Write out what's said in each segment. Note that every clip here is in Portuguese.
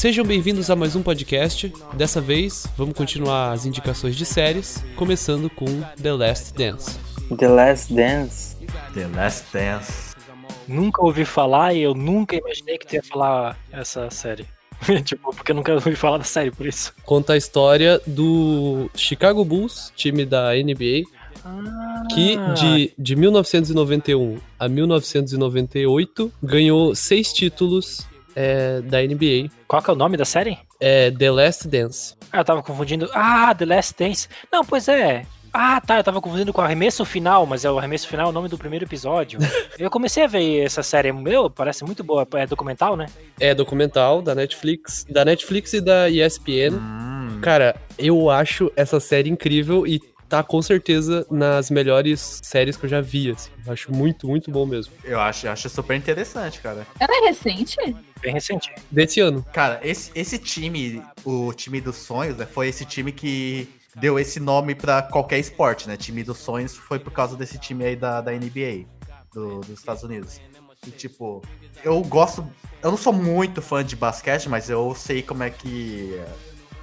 Sejam bem-vindos a mais um podcast. Dessa vez, vamos continuar as indicações de séries, começando com The Last Dance. The Last Dance. The Last Dance. Nunca ouvi falar e eu nunca imaginei que ia falar essa série. tipo, porque eu nunca ouvi falar da série, por isso. Conta a história do Chicago Bulls, time da NBA, que Ah. de, de 1991 a 1998 ganhou seis títulos é, da NBA. Qual que é o nome da série? É The Last Dance. Ah, eu tava confundindo. Ah, The Last Dance. Não, pois é. Ah, tá, eu tava confundindo com o arremesso final, mas é o arremesso final é o nome do primeiro episódio. eu comecei a ver essa série, meu, parece muito boa, é documental, né? É documental da Netflix, da Netflix e da ESPN. Hum, Cara, eu acho essa série incrível e tá com certeza nas melhores séries que eu já vi, assim. Acho muito, muito bom mesmo. eu acho, acho super interessante, cara. Ela é recente? Bem recente. Desse ano. Cara, esse, esse time, o time dos sonhos, né, foi esse time que deu esse nome pra qualquer esporte, né? Time dos sonhos foi por causa desse time aí da, da NBA, do- dos Estados Unidos. E, tipo, eu gosto. Eu não sou muito fã de basquete, mas eu sei como é que.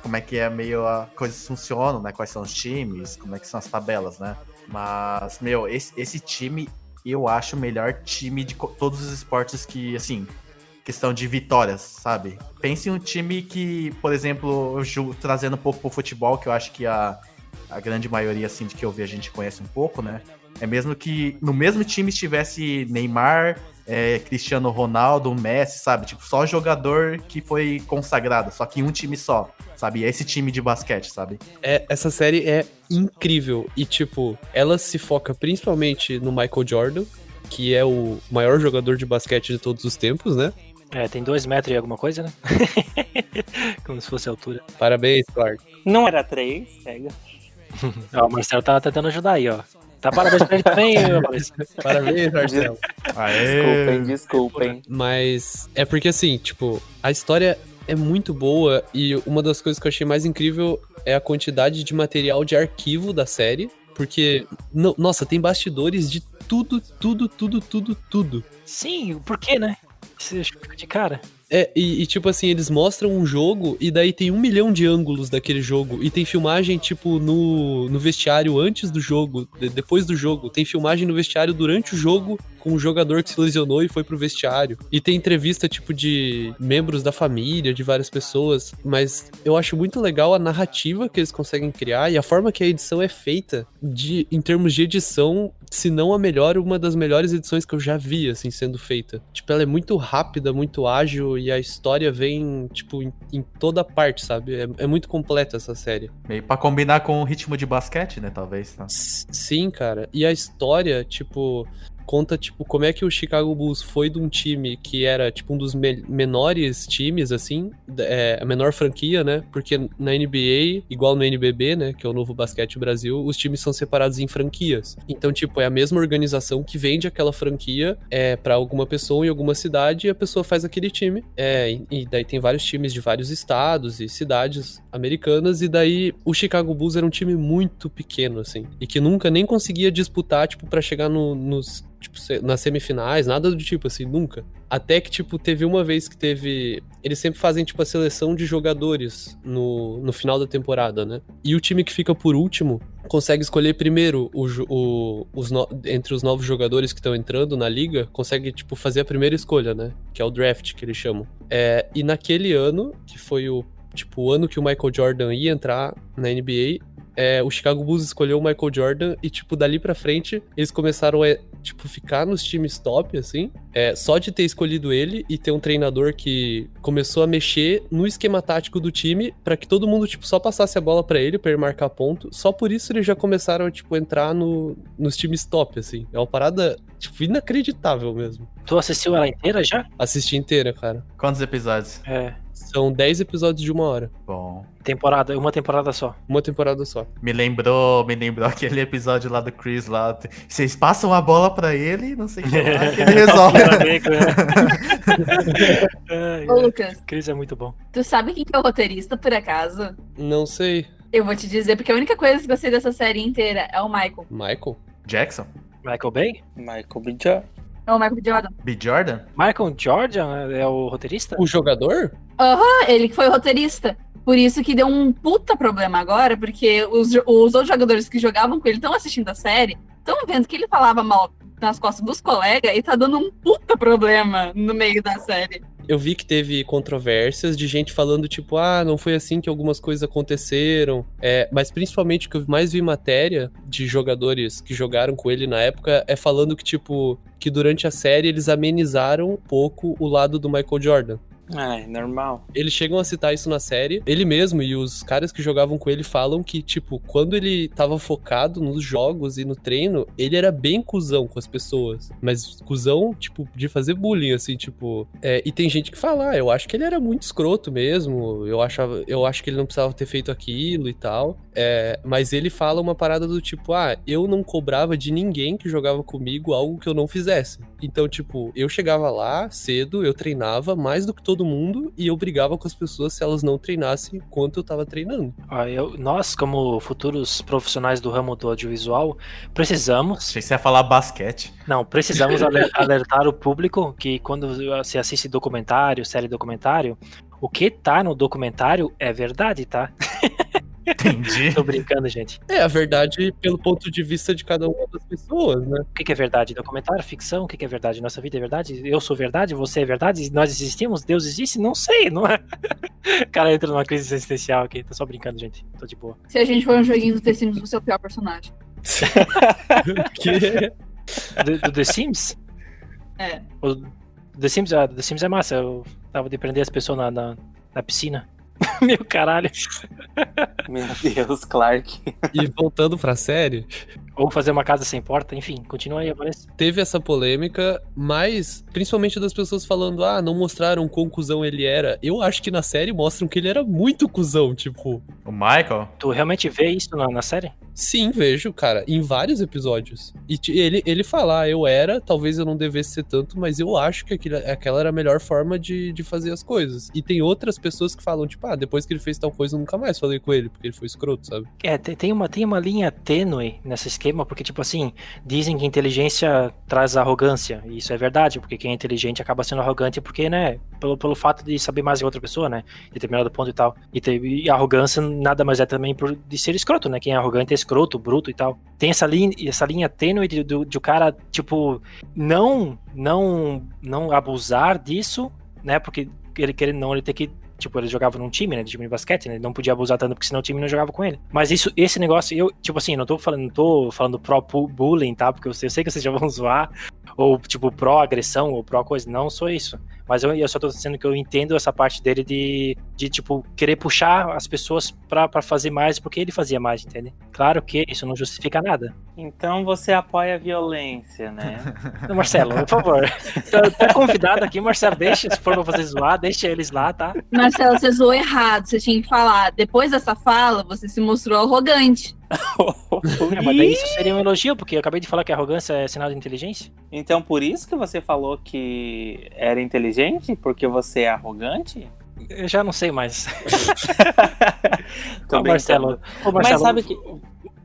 Como é que é meio a coisas funcionam, né? Quais são os times, como é que são as tabelas, né? Mas, meu, esse, esse time eu acho o melhor time de todos os esportes que, assim, questão de vitórias, sabe? Pense em um time que, por exemplo, trazendo um pouco pro futebol, que eu acho que a, a grande maioria, assim, de que eu vi a gente conhece um pouco, né? É mesmo que no mesmo time estivesse Neymar, é, Cristiano Ronaldo, Messi, sabe? Tipo, só jogador que foi consagrado, só que em um time só, sabe? Esse time de basquete, sabe? É, essa série é incrível e, tipo, ela se foca principalmente no Michael Jordan, que é o maior jogador de basquete de todos os tempos, né? É, tem dois metros e alguma coisa, né? Como se fosse a altura. Parabéns, Clark. Não era três, pega. Ó, o Marcelo tá tentando ajudar aí, ó. Tá parabéns pra ele também, Marcelo. Parabéns, Marcelo. Desculpem, desculpem. Mas é porque, assim, tipo, a história é muito boa e uma das coisas que eu achei mais incrível é a quantidade de material de arquivo da série. Porque, no- nossa, tem bastidores de tudo, tudo, tudo, tudo, tudo. Sim, por quê, né? Você fica de cara. É, e, e, tipo assim, eles mostram um jogo e daí tem um milhão de ângulos daquele jogo. E tem filmagem, tipo, no, no vestiário antes do jogo, de- depois do jogo. Tem filmagem no vestiário durante o jogo com um jogador que se lesionou e foi pro vestiário. E tem entrevista, tipo, de membros da família, de várias pessoas. Mas eu acho muito legal a narrativa que eles conseguem criar e a forma que a edição é feita de, em termos de edição, se não a melhor, uma das melhores edições que eu já vi, assim, sendo feita. Tipo, ela é muito rápida, muito ágil e a história vem, tipo, em, em toda parte, sabe? É, é muito completa essa série. Meio pra combinar com o ritmo de basquete, né? Talvez. Tá? Sim, cara. E a história, tipo, conta, tipo, como é que o Chicago Bulls foi de um time que era, tipo, um dos me- menores times, assim, é, a menor franquia, né? Porque na NBA, igual no NBB, né, que é o novo basquete Brasil, os times são separados em franquias. Então, tipo, é a mesma organização que vende aquela franquia é, para alguma pessoa em alguma cidade e a pessoa faz aquele time. É, e, daí tem vários times de vários estados e cidades americanas, e daí o Chicago Bulls era um time muito pequeno, assim, e que nunca nem conseguia disputar, tipo, pra chegar no- nos. Tipo, nas semifinais, nada do tipo, assim, nunca. Até que, tipo, teve uma vez que teve. Eles sempre fazem, tipo, a seleção de jogadores no, no final da temporada, né? E o time que fica por último consegue escolher primeiro o, o- os no- entre os novos jogadores que estão entrando na liga, consegue, tipo, fazer a primeira escolha, né? Que é o draft, que eles chamam. É, e naquele ano, que foi o, tipo, o ano que o Michael Jordan ia entrar na NBA, é, o Chicago Bulls escolheu o Michael Jordan e, tipo, dali pra frente, eles começaram a, tipo, ficar nos times top, assim. É, só de ter escolhido ele e ter um treinador que começou a mexer no esquema tático do time pra que todo mundo, tipo, só passasse a bola pra ele, pra ele marcar ponto. Só por isso eles já começaram a, tipo, entrar no, nos times top, assim. É uma parada, tipo, inacreditável mesmo. Tu assistiu ela inteira já? Assisti inteira, cara. Quantos episódios? É. São 10 episódios de uma hora. Bom. Temporada, uma temporada só. Uma temporada só. Me lembrou, me lembrou aquele episódio lá do Chris lá. Vocês passam a bola pra ele, não sei o que lá, que ele resolve. Ai, Ô, Lucas, Cris é muito bom. tu sabe quem que é o roteirista, por acaso? Não sei. Eu vou te dizer, porque a única coisa que eu sei dessa série inteira é o Michael. Michael? Jackson? Michael Bay? Michael B. Jordan. É o Michael B. Jordan. B. Jordan? Michael Jordan é o roteirista? O jogador? Aham, ele que foi o roteirista. Por isso que deu um puta problema agora, porque os, os outros jogadores que jogavam com ele estão assistindo a série, estão vendo que ele falava mal nas costas dos colegas e tá dando um puta problema no meio da série. Eu vi que teve controvérsias de gente falando, tipo, ah, não foi assim que algumas coisas aconteceram. É, mas principalmente o que eu mais vi matéria de jogadores que jogaram com ele na época é falando que, tipo, que durante a série eles amenizaram um pouco o lado do Michael Jordan. Ai, normal. Eles chegam a citar isso na série. Ele mesmo e os caras que jogavam com ele falam que, tipo, quando ele tava focado nos jogos e no treino, ele era bem cuzão com as pessoas. Mas cuzão, tipo, de fazer bullying, assim, tipo. é, e tem gente que fala, ah, eu acho que ele era muito escroto mesmo. Eu, achava, eu acho que ele não precisava ter feito aquilo e tal. É, mas ele fala uma parada do tipo, ah, eu não cobrava de ninguém que jogava comigo algo que eu não fizesse. Então, tipo, eu chegava lá cedo, eu treinava mais do que todo mundo e eu brigava com as pessoas se elas não treinassem enquanto eu tava treinando. Ó, eu- nós, como futuros profissionais do ramo do audiovisual, precisamos, Achei que você ia falar basquete. não, precisamos aler- alertar o público que quando se assiste documentário, série documentário, o que tá no documentário é verdade, tá? Entendi. Tô brincando, gente. É, a verdade pelo ponto de vista de cada uma das pessoas, né? O que que é verdade? Documentário, ficção? O que que é verdade? Nossa vida é verdade? Eu sou verdade? Você é verdade? Nós existimos? Deus existe? Não sei, não é? O cara entra numa crise existencial aqui. Tô só brincando, gente. Tô de boa. Se a gente for um joguinho do The Sims, você é o pior personagem. que Do, do The Sims? É. O The Sims, ah, The Sims é massa. Eu tava de prender as pessoas na, na, na piscina. Meu caralho. Meu Deus, Clark. E voltando pra série, Ou fazer uma casa sem porta, enfim, continua aí, Vanessa. teve essa polêmica, mas principalmente das pessoas falando, ah, não mostraram quão cuzão ele era. Eu acho que na série mostram que ele era muito cuzão, tipo. O Michael? Tu realmente vê isso na, na série? Sim, vejo, cara, em vários episódios. E ele, ele fala, ah, eu era, talvez eu não devesse ser tanto, mas eu acho que aquilo, aquela era a melhor forma de, de fazer as coisas. E tem outras pessoas que falam, tipo, ah, depois que ele fez tal coisa, eu nunca mais falei com ele, porque ele foi escroto, sabe? É, tem, tem uma, tem uma linha tênue esquema, porque, tipo assim, dizem que inteligência traz arrogância. E isso é verdade, porque quem é inteligente acaba sendo arrogante porque, né, pelo, pelo fato de saber mais que outra pessoa, né, determinado ponto e tal. E, te- e arrogância nada mais é também por, de ser escroto, né, quem é arrogante é escroto, bruto e tal. Tem essa linha, essa linha tênue de, do- de o cara, tipo, não, não, não abusar disso, né, porque ele querendo não, ele tem que Tipo, ele jogava num time, né? De time de basquete, né? Ele não podia abusar tanto porque senão o time não jogava com ele. Mas isso, esse negócio, eu, tipo assim, não tô falando, não tô falando pró bu- bullying, tá? Porque eu sei, eu sei que vocês já vão zoar, ou tipo, pró agressão, ou pró coisa. Não sou isso. Mas eu, eu só tô dizendo que eu entendo essa parte dele de, de tipo, querer puxar as pessoas pra, pra fazer mais porque ele fazia mais, entende? Claro que isso não justifica nada. Então você apoia a violência, né? Marcelo, por favor. Tá, tá convidado aqui, Marcelo, deixa, se for pra fazer zoar, deixa eles lá, tá? Marcelo, você zoou errado. Você tinha que falar. Depois dessa fala, você se mostrou arrogante. É, mas daí isso seria um elogio, porque eu acabei de falar que arrogância é sinal de inteligência. Então por isso que você falou que era inteligente? Porque você é arrogante? Eu já não sei mais. Ô, Marcelo, ô, Marcelo, Mas sabe que.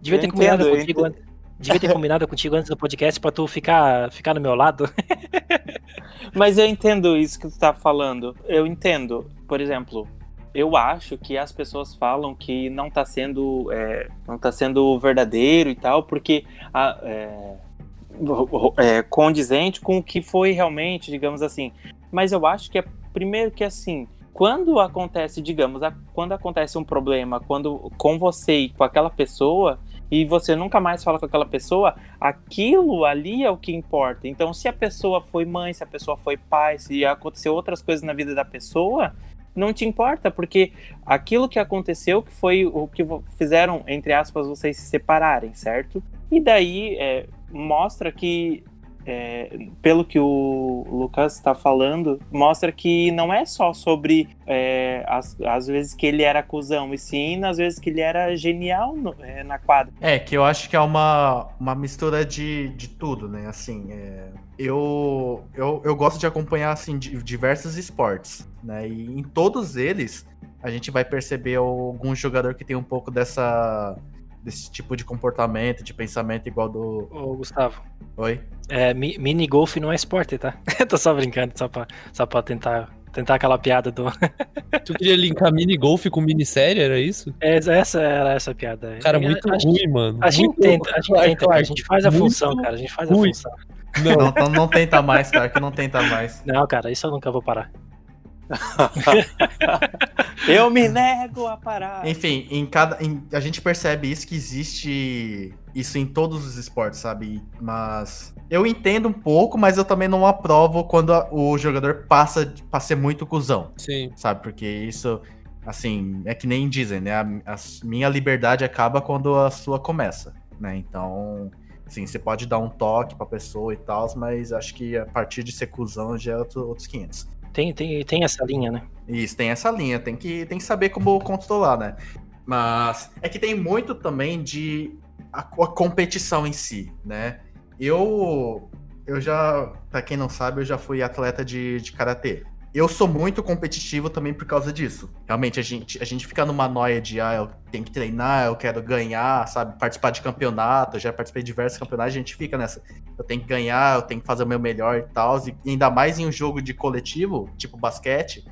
devia ter combinado entendo, contigo antes. Devia ter combinado contigo antes do podcast pra tu ficar, ficar no meu lado. Mas eu entendo isso que tu tá falando. Eu entendo. Por exemplo, eu acho que as pessoas falam que não tá sendo, é, não tá sendo verdadeiro e tal, porque a- é, é condizente com o que foi realmente, digamos assim. Mas eu acho que é primeiro que assim, quando acontece, digamos, a- quando acontece um problema, quando com você e com aquela pessoa e você nunca mais fala com aquela pessoa, aquilo ali é o que importa. Então, se a pessoa foi mãe, se a pessoa foi pai, se aconteceu outras coisas na vida da pessoa, não te importa, porque aquilo que aconteceu que foi o que fizeram, entre aspas, vocês se separarem, certo? E daí é, mostra que, é, pelo que o Lucas está falando, mostra que não é só sobre é, as, as vezes que ele era cuzão, e sim nas vezes que ele era genial no- é, na quadra. É, que eu acho que é uma, uma mistura de, de tudo, né? Assim, é, eu, eu, eu gosto de acompanhar assim, di- diversos esportes, né? E em todos eles a gente vai perceber algum jogador que tem um pouco dessa desse tipo de comportamento, de pensamento igual do. Ô, Gustavo, Oi? é, mi- mini golf não é esporte, tá? Tô só brincando, só pra, só pra tentar tentar aquela piada do. Tu queria linkar mini golf com minissérie, era isso? É, essa era essa piada. Cara, É, muito a gente- ruim, mano. A gente Muito- tenta, a gente Clark, tenta, cara, a gente faz a muito função, cara. A gente faz a ruim. função. Não, Não, não, não tenta mais, cara, que não tenta mais. Não, cara, isso eu nunca vou parar. Eu me nego a parar. Enfim, em cada, em- a gente percebe isso que existe isso em todos os esportes, sabe? Mas eu entendo um pouco, mas eu também não aprovo quando a- o jogador passa de- pra ser muito cuzão, sim. sabe? Porque isso, assim, é que nem dizem, né? A, a minha liberdade acaba quando a sua começa, né? Então, assim, você pode dar um toque pra pessoa e tal, mas acho que a partir de ser cuzão já é outro- outros 500. Tem, tem, tem essa linha, né? Isso, tem essa linha, tem que, tem que saber como controlar, né? Mas é que tem muito também de a, a competição em si, né? Eu, eu já, pra quem não sabe, eu já fui atleta de, de karatê. Eu sou muito competitivo também por causa disso. Realmente, a gente, a gente fica numa noia de, ah, eu tenho que treinar, eu quero ganhar, sabe? Participar de campeonato, eu já participei de diversos campeonatos, a gente fica nessa. Eu tenho que ganhar, eu tenho que fazer o meu melhor e tal. E ainda mais em um jogo de coletivo, tipo basquete,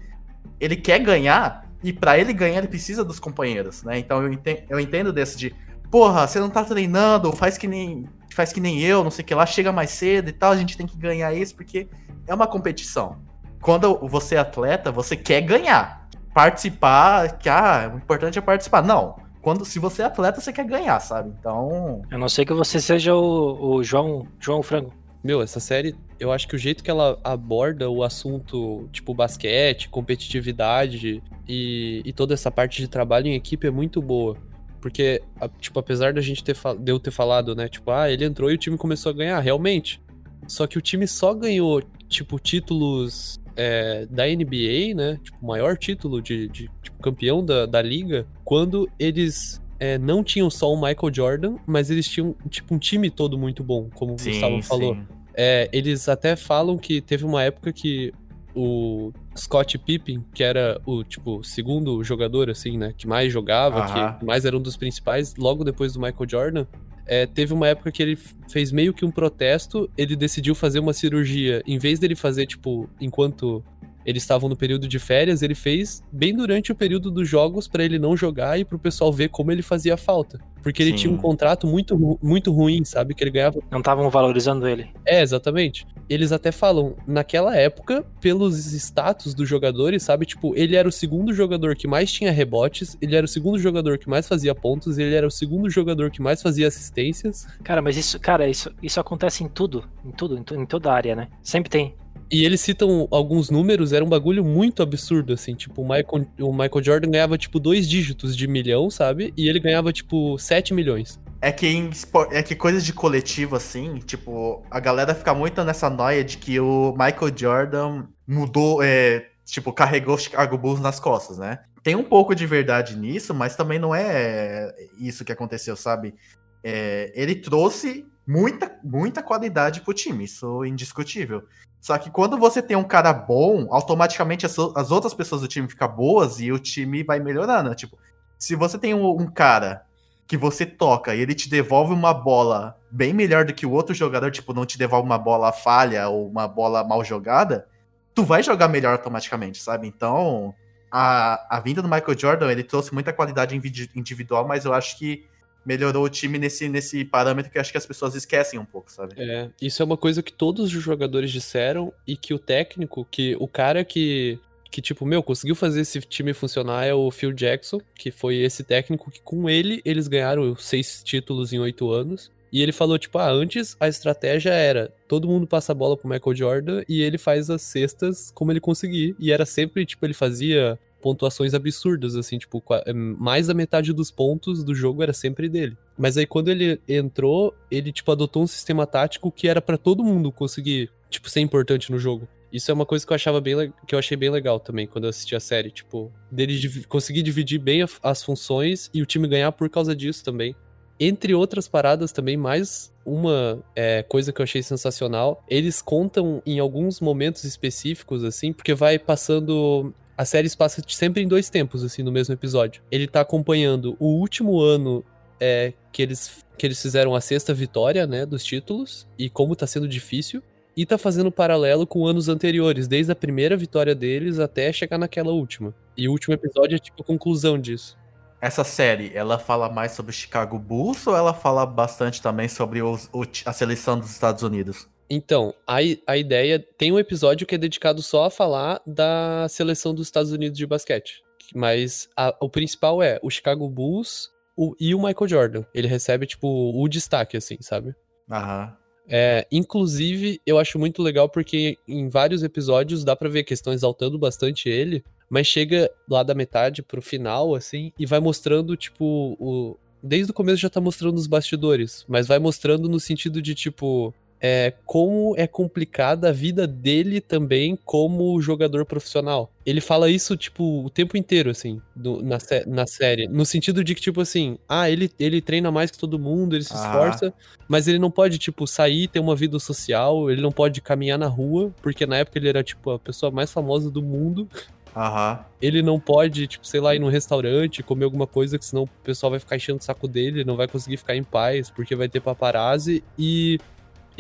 ele quer ganhar e pra ele ganhar ele precisa dos companheiros, né? Então eu entendo, eu entendo desse de, porra, você não tá treinando, faz que nem faz que nem eu, não sei o que lá, chega mais cedo e tal, a gente tem que ganhar isso porque é uma competição. Quando você é atleta, você quer ganhar. Participar, que ah, o importante é participar. Não. Quando se você é atleta, você quer ganhar, sabe? Então, A não ser que você seja o, o João, João Frango. Meu, essa série, eu acho que o jeito que ela aborda o assunto, tipo, basquete, competitividade e, e toda essa parte de trabalho em equipe é muito boa. Porque, tipo, apesar da gente ter, de eu ter falado, né, tipo, ah, ele entrou e o time começou a ganhar, realmente. Só que o time só ganhou, tipo, títulos é, da NBA, né, tipo, o maior título de, de tipo, campeão da, da liga, quando eles é, não tinham só o Michael Jordan, mas eles tinham, tipo, um time todo muito bom, como o Gustavo falou. sim. É, eles até falam que teve uma época que o Scott Pippen, que era o tipo segundo jogador assim, né, que mais jogava, Aham. que mais era um dos principais, logo depois do Michael Jordan, é, teve uma época que ele fez meio que um protesto, ele decidiu fazer uma cirurgia, em vez dele fazer tipo enquanto eles estavam no período de férias, ele fez bem durante o período dos jogos pra ele não jogar e pro pessoal ver como ele fazia falta, porque ele Sim. tinha um contrato muito muito ruim, sabe, que ele ganhava Não estavam valorizando ele. é, exatamente. Eles até falam, naquela época, pelos status dos jogadores, sabe? Tipo, ele era o segundo jogador que mais tinha rebotes, ele era o segundo jogador que mais fazia pontos, ele era o segundo jogador que mais fazia assistências. Cara, mas isso, cara, isso, isso acontece em tudo, em tudo, em, em toda área, né? Sempre tem. E eles citam alguns números, era um bagulho muito absurdo, assim. Tipo, o Michael, o Michael Jordan ganhava, tipo, dois dígitos de milhão, sabe? E ele ganhava, tipo, 7 milhões. É que, em é que coisas de coletivo, assim, tipo, a galera fica muito nessa noia de que o Michael Jordan mudou, é, tipo, carregou o Chicago Bulls nas costas, né? Tem um pouco de verdade nisso, mas também não é isso que aconteceu, sabe? É, ele trouxe muita, muita qualidade pro time, isso é indiscutível. Só que quando você tem um cara bom, automaticamente as, as outras pessoas do time ficam boas e o time vai melhorando. Tipo, se você tem um, um cara que você toca e ele te devolve uma bola bem melhor do que o outro jogador, tipo, não te devolve uma bola falha ou uma bola mal jogada, tu vai jogar melhor automaticamente, sabe? Então, a, a vinda do Michael Jordan, ele trouxe muita qualidade indivi- individual, mas eu acho que melhorou o time nesse, nesse parâmetro que acho que as pessoas esquecem um pouco, sabe? É, isso é uma coisa que todos os jogadores disseram e que o técnico, que o cara que, que tipo, meu, conseguiu fazer esse time funcionar é o Phil Jackson, que foi esse técnico que com ele eles ganharam seis títulos em oito anos. E ele falou, tipo, ah, antes a estratégia era todo mundo passa a bola pro Michael Jordan e ele faz as cestas como ele conseguir. E era sempre, tipo, ele fazia pontuações absurdas, assim, tipo, qua- mais da metade dos pontos do jogo era sempre dele. Mas aí quando ele entrou, ele, tipo, adotou um sistema tático que era pra todo mundo conseguir, tipo, ser importante no jogo. Isso é uma coisa que eu achava bem que eu achei bem legal também quando eu assisti a série, tipo, dele divi- conseguir dividir bem as funções e o time ganhar por causa disso também. Entre outras paradas também, mais uma é, coisa que eu achei sensacional, eles contam em alguns momentos específicos, assim, porque vai passando. A série passa sempre em dois tempos, assim, no mesmo episódio. Ele tá acompanhando o último ano é, que, eles, que eles fizeram a sexta vitória, né, dos títulos, e como tá sendo difícil. e tá fazendo paralelo com anos anteriores, desde a primeira vitória deles até chegar naquela última. E o último episódio é tipo a conclusão disso. Essa série, ela fala mais sobre Chicago Bulls ou ela fala bastante também sobre os- o a seleção dos Estados Unidos? Então, a, a ideia. Tem um episódio que é dedicado só a falar da seleção dos Estados Unidos de basquete. Mas a- o principal é o Chicago Bulls o- e o Michael Jordan. Ele recebe, tipo, o destaque, assim, sabe? Aham. É, inclusive, eu acho muito legal porque em vários episódios dá pra ver que estão exaltando bastante ele, mas chega lá da metade pro final, assim, e vai mostrando, tipo, o. Desde o começo já tá mostrando os bastidores, mas vai mostrando no sentido de, tipo, é, como é complicada a vida dele também como jogador profissional. Ele fala isso, tipo, o tempo inteiro, assim, do- na, na série. No sentido de que, tipo assim, ah, ele, ele treina mais que todo mundo, ele se Ah. esforça, mas ele não pode, tipo, sair, ter uma vida social, ele não pode caminhar na rua, porque na época ele era, tipo, a pessoa mais famosa do mundo. Aham. Ele não pode, tipo, sei lá, ir num restaurante, comer alguma coisa, que senão o pessoal vai ficar enchendo o saco dele, não vai conseguir ficar em paz, porque vai ter paparazzi. E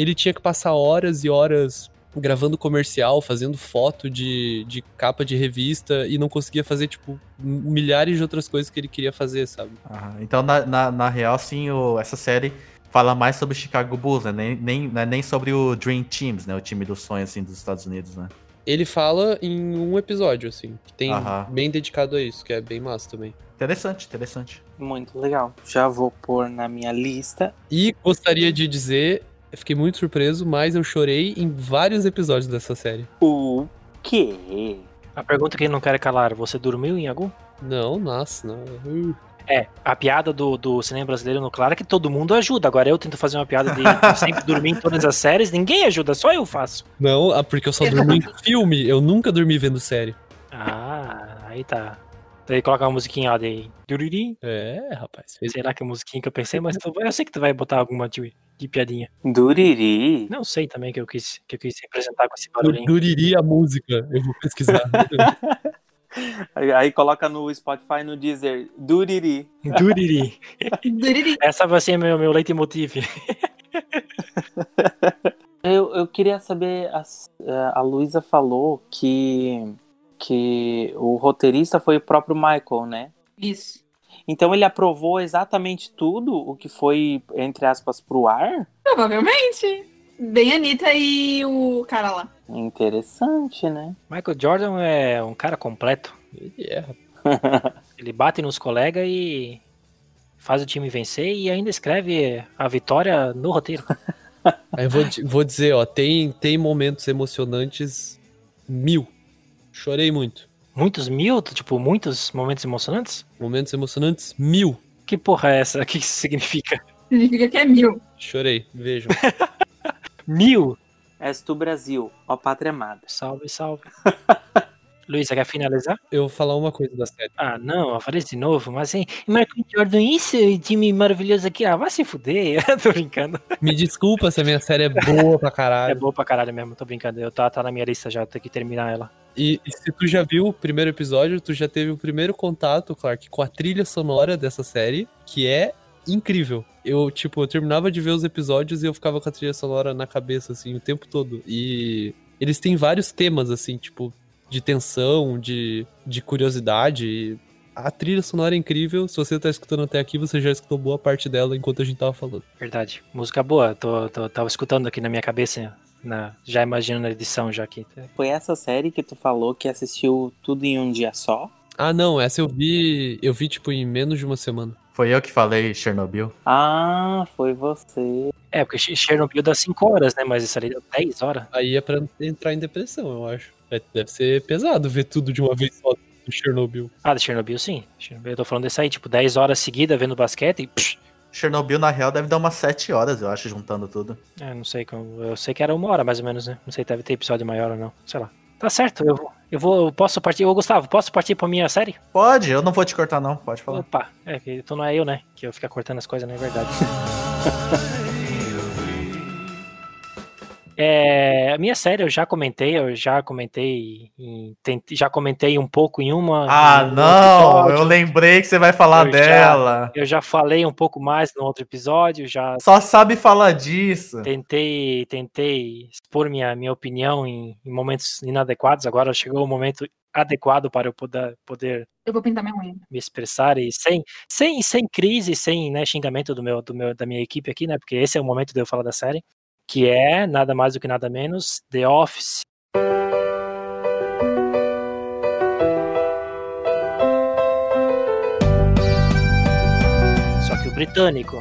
ele tinha que passar horas e horas gravando comercial, fazendo foto de, de capa de revista, e não conseguia fazer, tipo, milhares de outras coisas que ele queria fazer, sabe? aham. Então, na, na, na real, sim, o- essa série fala mais sobre o Chicago Bulls, né? Nem, nem, não é nem sobre o Dream Teams, né? O time dos sonhos, assim, dos Estados Unidos, né? Ele fala em um episódio, assim, que tem Aham. bem dedicado a isso, que é bem massa também. Interessante, interessante. Muito legal. Já vou pôr na minha lista. E gostaria de dizer, eu fiquei muito surpreso, mas eu chorei em vários episódios dessa série. O quê? A pergunta que eu não quero calar, você dormiu em algum? Não, nossa, não. Uh. É, a piada do, do cinema brasileiro no claro é que todo mundo ajuda. Agora eu tento fazer uma piada de sempre dormir em todas as séries, ninguém ajuda, só eu faço. Não, ah, porque eu só dormi em filme, eu nunca dormi vendo série. Ah, aí tá. Daí coloca uma musiquinha lá de. duriri. É, rapaz. Fez... Sei lá que musiquinha que eu pensei, mas tu- eu sei que tu vai botar alguma de, de piadinha. Duriri. Não sei também que eu quis, que eu quis representar com esse barulhinho. Duriri a música, eu vou pesquisar. Aí, aí coloca no Spotify no Deezer. Duriri. Duriri. Duriri. Essa vai ser meu, meu leitmotiv. Eu, eu queria saber, a, a Luísa falou que, que o roteirista foi o próprio Michael, né? Isso. Então ele aprovou exatamente tudo o que foi, entre aspas, pro ar? Provavelmente. Bem a Anitta e o cara lá. Interessante, né? Michael Jordan é um cara completo. Ele é, rapaz. Ele bate nos colegas e faz o time vencer e ainda escreve a vitória no roteiro. Aí eu vou, vou dizer, ó, tem, tem momentos emocionantes mil. Chorei muito. Muitos mil, tipo, muitos momentos emocionantes? Momentos emocionantes mil. Que porra é essa? O que isso significa? Significa que é mil. Chorei, vejam. Mil? És tu Brasil, ó pátria amada. Salve, salve. Luiz, você quer finalizar? Eu vou falar uma coisa da série. Ah, não, eu falei de novo, mas assim, Michael Jordan, isso, time maravilhoso aqui, ah, vai se fuder, eu tô brincando. Me desculpa se a minha série é boa pra É caralho. boa pra caralho mesmo, tô brincando, eu tá, tá na minha lista já, tenho que terminar ela. E, e se tu já viu o primeiro episódio, tu já teve o primeiro contato, Clark, com a trilha sonora dessa série, que é incrível. Eu, tipo, eu terminava de ver os episódios e eu ficava com a trilha sonora na cabeça, assim, o tempo todo. E eles têm vários temas, assim, tipo, de tensão, de, de curiosidade. E a trilha sonora é incrível. Se você tá escutando até aqui, você já escutou boa parte dela enquanto a gente tava falando. Verdade, música boa, tô, tô, tava escutando aqui na minha cabeça, na, já imaginando a edição já aqui. Foi essa série que tu falou que assistiu tudo em um dia só? Ah, não, essa eu vi, eu vi, tipo, em menos de uma semana. Foi eu que falei Chernobyl. Ah, foi você. É, porque Ch- Chernobyl dá 5 horas, né, mas isso ali dá 10 horas. Aí é pra entrar em depressão, eu acho. É- Deve ser pesado ver tudo de uma vez só do Chernobyl. Ah, de Chernobyl sim, Chernobyl, eu tô falando desse aí, tipo, 10 horas seguidas vendo basquete e... psh, Chernobyl, na real, deve dar umas 7 horas, eu acho, juntando tudo. É, não sei como. Eu sei que era uma hora mais ou menos, né? Não sei, deve ter episódio maior ou não. Sei lá. Tá certo, eu vou. Eu vou. eu Posso partir. Ô, Gustavo, posso partir pra minha série? Pode, eu não vou te cortar, não. Pode falar. Opa, é que então não é eu, né? Que eu ficar cortando as coisas, não é verdade. É, a minha série eu já comentei, eu já comentei, em, já comentei um pouco em uma. Ah, em não! episódio. Eu lembrei que você vai falar Eu já- dela. Eu já falei um pouco mais no outro episódio, já Só sabe falar disso. tentei, tentei expor minha, minha opinião em, em momentos inadequados. Agora chegou o momento adequado para eu poder, poder Eu vou pintar minha unha. me expressar e sem, sem, sem crise, sem né, xingamento do meu, do meu, da minha equipe aqui, né? Porque esse é o momento de eu falar da série, que é nada mais do que nada menos The Office. Só que o britânico.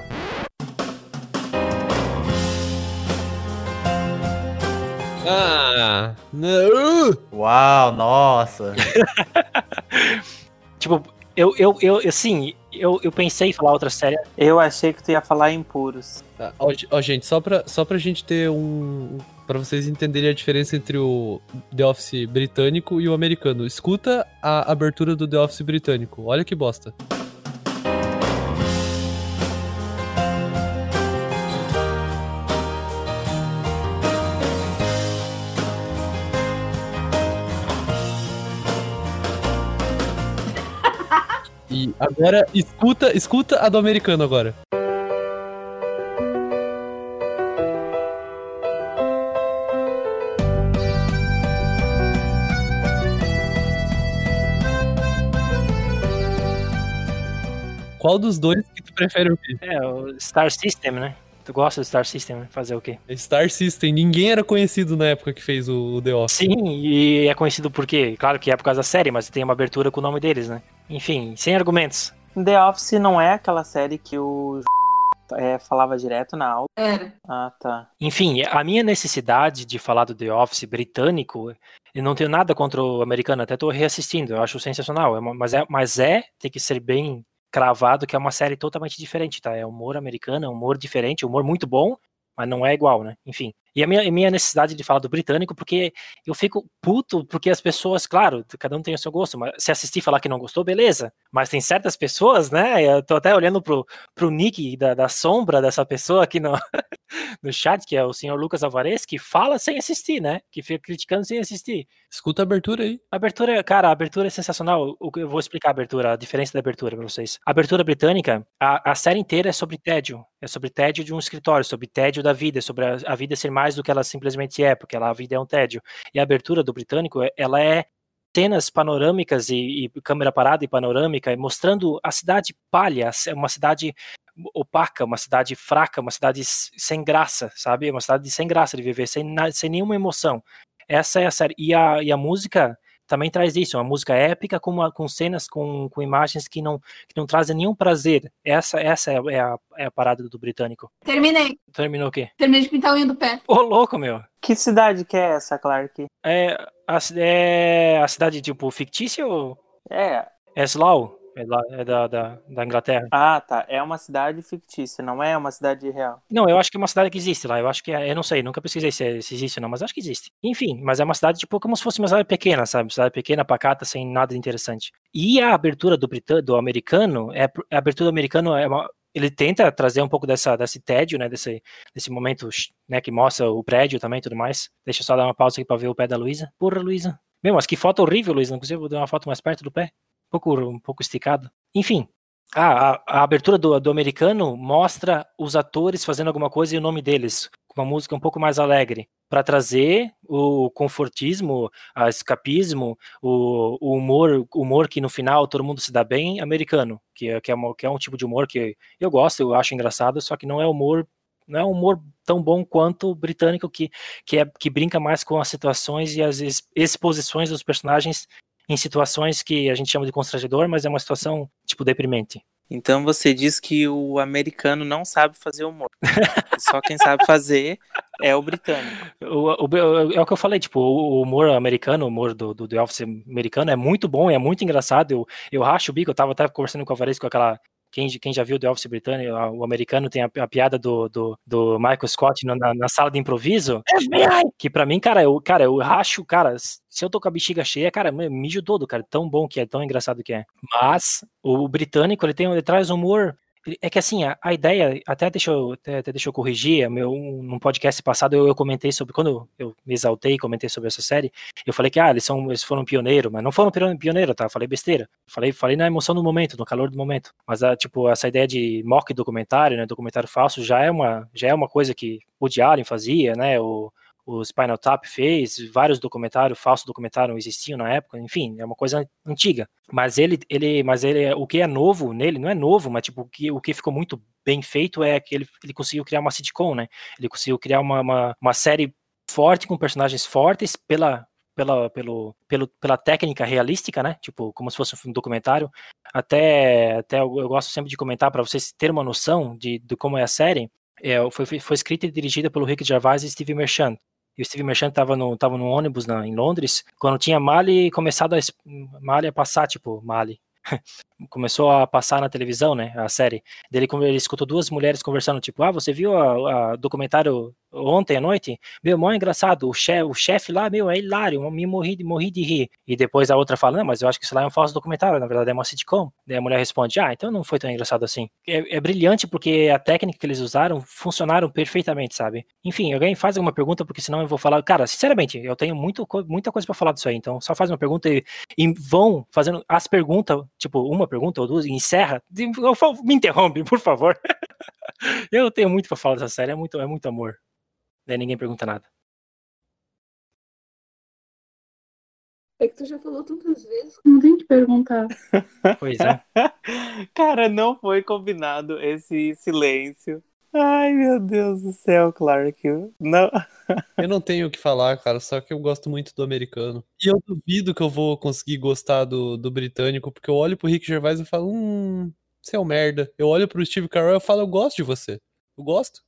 Ah, não. Uau, nossa. Tipo, eu, eu, eu assim, eu, eu pensei em falar outra série. Eu achei que tu ia falar impuros. Ah, Ó, ó, gente, só pra, só pra gente ter um. Pra vocês entenderem a diferença entre o The Office britânico e o americano. Escuta a abertura do The Office britânico. Olha que bosta. Agora escuta, escuta a do americano agora. Qual dos dois que tu prefere ouvir? É, o Star System, né? Tu gosta do Star System, né? Fazer o quê? Star System, ninguém era conhecido na época que fez o, o The Office. Sim, e é conhecido por quê? Claro que é por causa da série, mas tem uma abertura com o nome deles, né? Enfim, sem argumentos. The Office não é aquela série que o é, falava direto na aula. Era. Ah, tá. Enfim, a minha necessidade de falar do The Office britânico, eu não tenho nada contra o americano, até tô reassistindo, eu acho sensacional, é uma- mas, é, mas é, tem que ser bem cravado que é uma série totalmente diferente, tá? É humor americano, é humor diferente, humor muito bom, mas não é igual, né? Enfim. E a minha, minha necessidade de falar do britânico, porque eu fico puto, porque as pessoas, claro, cada um tem o seu gosto, mas se assistir e falar que não gostou, beleza. Mas tem certas pessoas, né? Eu tô até olhando pro, pro nick da, da sombra dessa pessoa aqui no, no chat, que é o senhor Lucas Alvarez, que fala sem assistir, né? Que fica criticando sem assistir. Escuta a abertura aí. A abertura, cara, a abertura é sensacional. Eu vou explicar a abertura, a diferença da abertura pra vocês. A abertura britânica, a, a série inteira é sobre tédio. É sobre tédio de um escritório, sobre tédio da vida, sobre a, a vida ser mais do que ela simplesmente é, porque ela, a vida é um tédio. E a abertura do britânico, é- ela é cenas panorâmicas e, e câmera parada e panorâmica, mostrando a cidade palha, uma cidade opaca, uma cidade fraca, uma cidade sem graça, sabe? Uma cidade sem graça de viver, sem, sem nenhuma emoção. Essa é a série. E a, e a música também traz isso, uma música épica com, uma- com cenas, com, com imagens que não, que não trazem nenhum prazer. Essa, essa é, a- é a, é a parada do britânico. Terminei. Terminou o quê? Terminei de pintar a unha do pé. Ô, louco, meu! Que cidade que é essa, Clark? É a, é a cidade, tipo, fictícia ou É. é Slough? É, lá- é da, da, da Inglaterra? Ah, tá. É uma cidade fictícia, não é uma cidade real. Não, eu acho que é uma cidade que existe lá. Eu acho que é, eu não sei, nunca pesquisei se, é- se existe ou não, mas acho que existe. Enfim, mas é uma cidade tipo como se fosse uma cidade pequena, sabe? Cidade pequena, pacata, sem nada interessante. E a abertura do, do americano, é, a abertura do americano é uma, ele tenta trazer um pouco dessa, desse tédio, né? Desse, desse momento, né? Que mostra o prédio também e tudo mais. Deixa eu só dar uma pausa aqui pra ver o pé da Luísa. Porra, Luísa. Meu, mas que foto horrível, Luísa. Não consigo dar uma foto mais perto do pé. Pouco, um pouco esticado. Enfim, a, a, a abertura do, do americano mostra os atores fazendo alguma coisa e o nome deles, com uma música um pouco mais alegre, para trazer o confortismo, o escapismo, o, o humor, humor que no final todo mundo se dá bem, americano, que é, que, é uma- que é um tipo de humor que eu gosto, eu acho engraçado, só que não é humor não é um humor tão bom quanto o britânico que, que, é, que brinca mais com as situações e as ex- exposições dos personagens em situações que a gente chama de constrangedor, mas é uma situação tipo deprimente. Então você diz que o americano não sabe fazer humor. Só quem sabe fazer é o britânico. O, o- é o que eu falei, tipo, o humor americano, o humor do, do The Office americano é muito bom, é muito engraçado. Eu, eu racho o bico, eu tava até conversando com o Alvarez com aquela. Quem, quem já viu The Office britânico, o americano tem a, a piada do, do, do Michael Scott na, na- sala de improviso. FBI! Que pra mim, cara, eu, cara, eu racho, cara, se eu tô com a bexiga cheia, cara, eu mijo todo, cara, tão bom que é, tão engraçado que é. Mas o britânico, ele tem, ele traz humor É que assim, a, a ideia, até deixa eu, até, até deixa eu corrigir, meu, num podcast passado eu, eu, comentei sobre, quando eu me exaltei e comentei sobre essa série, eu falei que, ah, eles, são, eles foram pioneiros, mas não foram pioneiro, tá? Falei besteira. Falei, falei na emoção do momento, no calor do momento. Mas, ah, tipo, essa ideia de mock documentário, né, documentário falso, já é uma, já é uma coisa que o Allen fazia, né, o o Spinal Tap fez, vários documentários, falsos documentários existiam na época, enfim, é uma coisa antiga. Mas ele, ele, mas ele, o que é novo nele, não é novo, mas tipo, o que, o que ficou muito bem feito é que ele, ele conseguiu criar uma sitcom, né? Ele conseguiu criar uma, uma, uma série forte com personagens fortes pela pela, pelo, pelo, pela técnica realística, né? Tipo, como se fosse um documentário. Até, até eu, eu gosto sempre de comentar para vocês terem uma noção de, de como é a série. É, foi, foi escrita e dirigida pelo Rick Gervais e Steve Merchant e o Steve Merchant tava no, tava no ônibus na, em Londres, quando tinha Mali começado a, Mali a passar, tipo, Mali. Começou a passar na televisão, né, a série. Dele, ele escutou duas mulheres conversando, tipo, ah, você viu o documentário ontem à noite, meu, mó engraçado, o chefe, o chefe lá, meu, é hilário, me morri, morri de rir. E depois a outra fala, não, mas eu acho que isso lá é um falso documentário, na verdade é uma sitcom. Daí a mulher responde, ah, então não foi tão engraçado assim. É, é brilhante porque a técnica que eles usaram funcionaram perfeitamente, sabe? Enfim, alguém faz alguma pergunta, porque senão eu vou falar, cara, sinceramente, eu tenho muito, muita coisa para falar disso aí, então só faz uma pergunta e, e vão fazendo as perguntas, tipo, uma pergunta ou duas, e encerra, me interrompe, por favor. eu tenho muito para falar dessa série, é muito, é muito amor. Daí ninguém pergunta nada. É que tu já falou tantas vezes que não tem que perguntar. Pois é. Cara, não foi combinado esse silêncio. Ai, meu Deus do céu, Clark. Não. eu não tenho o que falar, cara, só que eu gosto muito do americano. E eu duvido que eu vou conseguir gostar do, do britânico, porque eu olho pro Rick Gervais e falo, hum, você é um merda. Eu olho pro Steve Carell e falo, eu gosto de você. Eu gosto.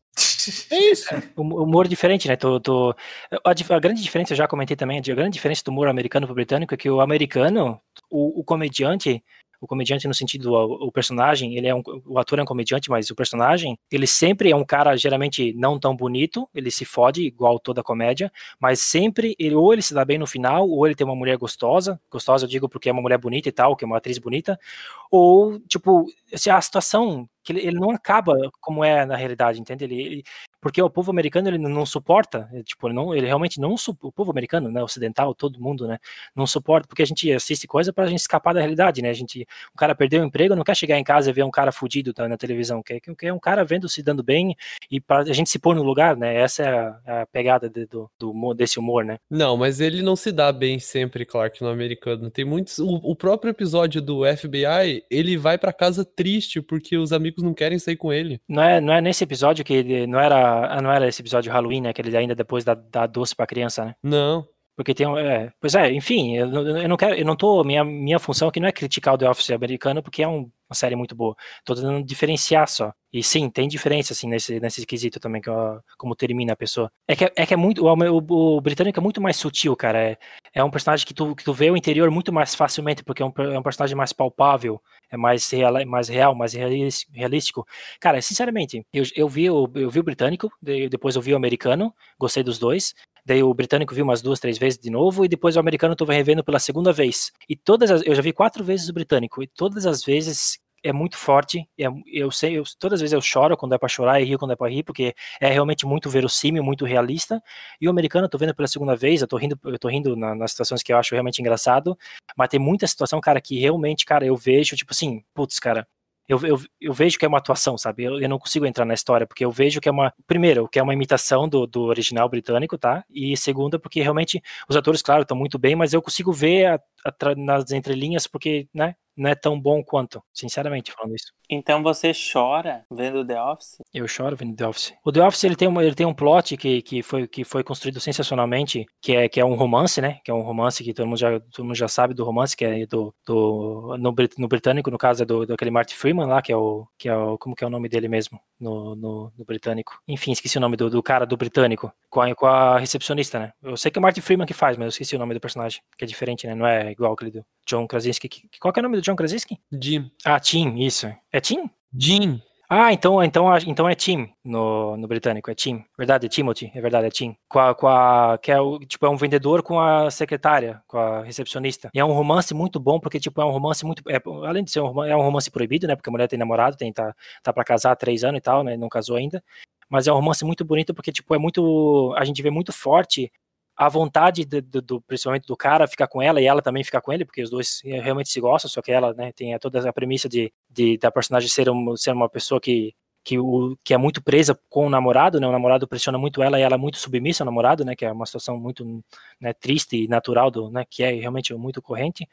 É isso. O humor diferente, né? Tô, tô... A, a, grande diferença, eu já comentei também, a grande diferença do humor americano pro britânico é que o americano, o, o comediante, o comediante no sentido o, o, personagem, ele é um, o ator é um comediante, mas o personagem, ele sempre é um cara geralmente não tão bonito, ele se fode igual toda comédia, mas sempre ele ou ele se dá bem no final, ou ele tem uma mulher gostosa, gostosa eu digo porque é uma mulher bonita e tal, que é uma atriz bonita, ou tipo, se a situação que ele, ele, não acaba como é na realidade, entende? Ele, ele, porque o povo americano ele não suporta, tipo, ele, não, ele realmente não o povo americano, né, ocidental, todo mundo, né, não suporta, porque a gente assiste coisa para a gente escapar da realidade, né? A gente, o cara perdeu o emprego, não quer chegar em casa e ver um cara fudido tá, na televisão, quer que é um cara vendo se dando bem e para a gente se pôr no lugar, né? Essa é a, a pegada de, do, do, desse humor, né? Não, mas ele não se dá bem sempre, Clark, no americano. Tem muitos, o, o próprio episódio do FBI, ele vai para casa triste porque os amigos não querem sair com ele. Não é, não é nesse episódio que ele, não era, não era esse episódio Halloween, né? Que ele ainda depois dá, dá doce pra criança, né? Não. Porque tem é, pois é, enfim, eu, eu, não quero, eu não tô, minha, minha função aqui não é criticar o The Office americano, porque é um, uma série muito boa. Tô tentando diferenciar só. E sim, tem diferença, assim, nesse, nesse quesito também, que, ó, como termina a pessoa. É que é, é, que é muito, o, o, o, britânico é muito mais sutil, cara. É, é um personagem que tu, que tu vê o interior muito mais facilmente, porque é um, é um personagem mais palpável, é mais real, mais real, mais realístico. Cara, sinceramente, eu, eu, vi, o, eu vi o britânico, depois eu vi o americano, gostei dos dois. Daí o britânico viu umas duas, três vezes de novo, e depois o americano tô revendo pela segunda vez. E todas as, eu já vi quatro vezes o britânico, e todas as vezes é muito forte. É, eu sei, eu, todas as vezes eu choro quando é para chorar e rio quando é para rir, porque é realmente muito verossímil, muito realista. E o americano eu tô vendo pela segunda vez, eu tô rindo, eu tô rindo na, nas situações que eu acho realmente engraçado, mas tem muita situação, cara, que realmente, cara, eu vejo, tipo assim, putz, cara, eu, eu, eu, vejo que é uma atuação, sabe? Eu, eu, não consigo entrar na história, porque eu vejo que é uma. Primeiro, que é uma imitação do, do original britânico, tá? E segunda, porque realmente os atores, claro, estão muito bem, mas eu consigo ver a, a, nas entrelinhas, porque, né? Não é tão bom quanto, sinceramente falando isso. Então você chora vendo The Office? Eu choro vendo The Office. O The Office ele tem, um, ele tem um plot que, que, foi, que foi construído sensacionalmente, que é, que é um romance, né? Que é um romance que todo mundo já, todo mundo já sabe do romance, que é do, do no, no britânico, no caso é do, do aquele Marty Freeman lá, que é o, que é o, como que é o nome dele mesmo no, no, no britânico. Enfim, esqueci o nome do, do cara do britânico, com a, com a recepcionista, né? Eu sei que é o Marty Freeman que faz, mas eu esqueci o nome do personagem, que é diferente, né? Não é igual aquele do John Krasinski. Qual que é o nome do John Krasinski? Jim. Ah, Tim, isso. É Tim? Jim. Ah, então, então, então é Tim no, no britânico, é Tim. Verdade, é Timothy, é verdade, é Tim. Com a, com a, que é, o, tipo, é um vendedor com a secretária, com a recepcionista. E é um romance muito bom, porque, tipo, é um romance muito. É, além de ser um romance, é um romance proibido, né? Porque a mulher tem namorado, tem, tá, tá pra casar há três anos e tal, né? Não casou ainda. Mas é um romance muito bonito, porque, tipo, é muito. A gente vê muito forte a vontade do, do, do, principalmente do cara ficar com ela e ela também ficar com ele, porque os dois realmente se gostam, só que ela né, tem toda a premissa de, de da personagem ser, um, ser uma pessoa que, que, o, que é muito presa com o namorado, né, o namorado pressiona muito ela e ela é muito submissa ao namorado, né, que é uma situação muito né, triste e natural, do, né, que é realmente muito corrente.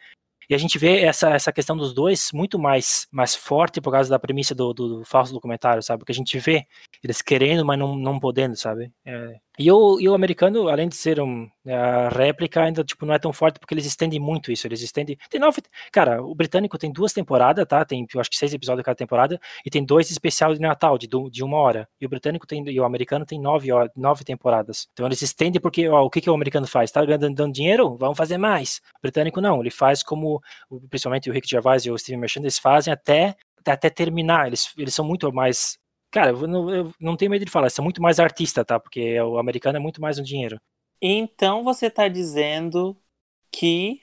E a gente vê essa, essa questão dos dois muito mais, mais forte por causa da premissa do, do, do falso documentário, sabe? Porque a gente vê eles querendo, mas não, não podendo, sabe? É, e o, e o americano, além de ser um, a réplica, ainda tipo, não é tão forte porque eles estendem muito isso. Eles estendem. Tem nove. Cara, o britânico tem duas temporadas, tá? Tem, eu acho que seis episódios cada temporada, e tem dois especiais de Natal, de, de uma hora. E o britânico tem. E o americano tem nove, nove temporadas. Então eles estendem porque, ó, o que, que o americano faz? Tá dando dinheiro? Vamos fazer mais. O britânico não. Ele faz como, principalmente o Rick Gervais e o Steven Merchant, eles fazem até até terminar. Eles, eles são muito mais Cara, eu não, eu não tenho medo de falar, é muito mais artista, tá? Porque o americano é muito mais um dinheiro. Então você tá dizendo que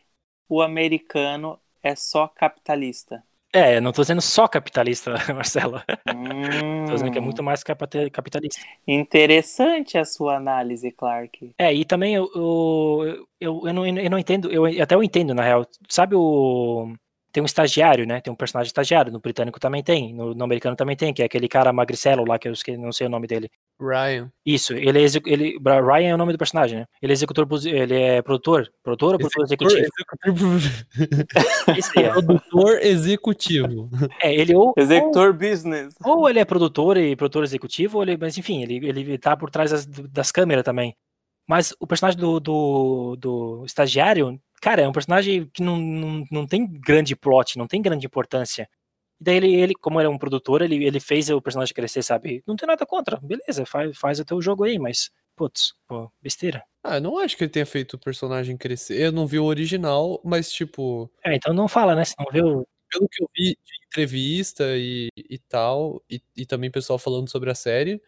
o americano é só capitalista. É, não tô dizendo só capitalista, Marcelo. Hum. tô dizendo que é muito mais capitalista. Interessante a sua análise, Clark. É, e também eu, eu, eu, eu, não, eu não entendo, eu até eu entendo, na real. Sabe o tem um estagiário, né? Tem um personagem estagiário. No britânico também tem, no, no americano também tem, que é aquele cara magricelo lá, que eu não sei o nome dele. Ryan. Isso, ele é ele, Ryan é o nome do personagem, né? Ele é executor, ele é produtor, produtor ou produtor executivo? Esse é. Produtor executivo. É, ele ou executor ou, business. Ou ele é produtor e produtor executivo, ou ele, mas enfim, ele, ele tá por trás das, das câmeras também. Mas o personagem do, do, do estagiário cara, é um personagem que não, não, não tem grande plot, não tem grande importância. E daí ele, ele como ele é um produtor, ele, ele fez o personagem crescer, sabe? Não tem nada contra, beleza, faz, faz o teu jogo aí, mas, putz, pô, besteira. Ah, eu não acho que ele tenha feito o personagem crescer. Eu não vi o original, mas tipo. É, então não fala, né? Se não viu. Pelo que eu vi de entrevista e, e tal, e, e também pessoal falando sobre a série,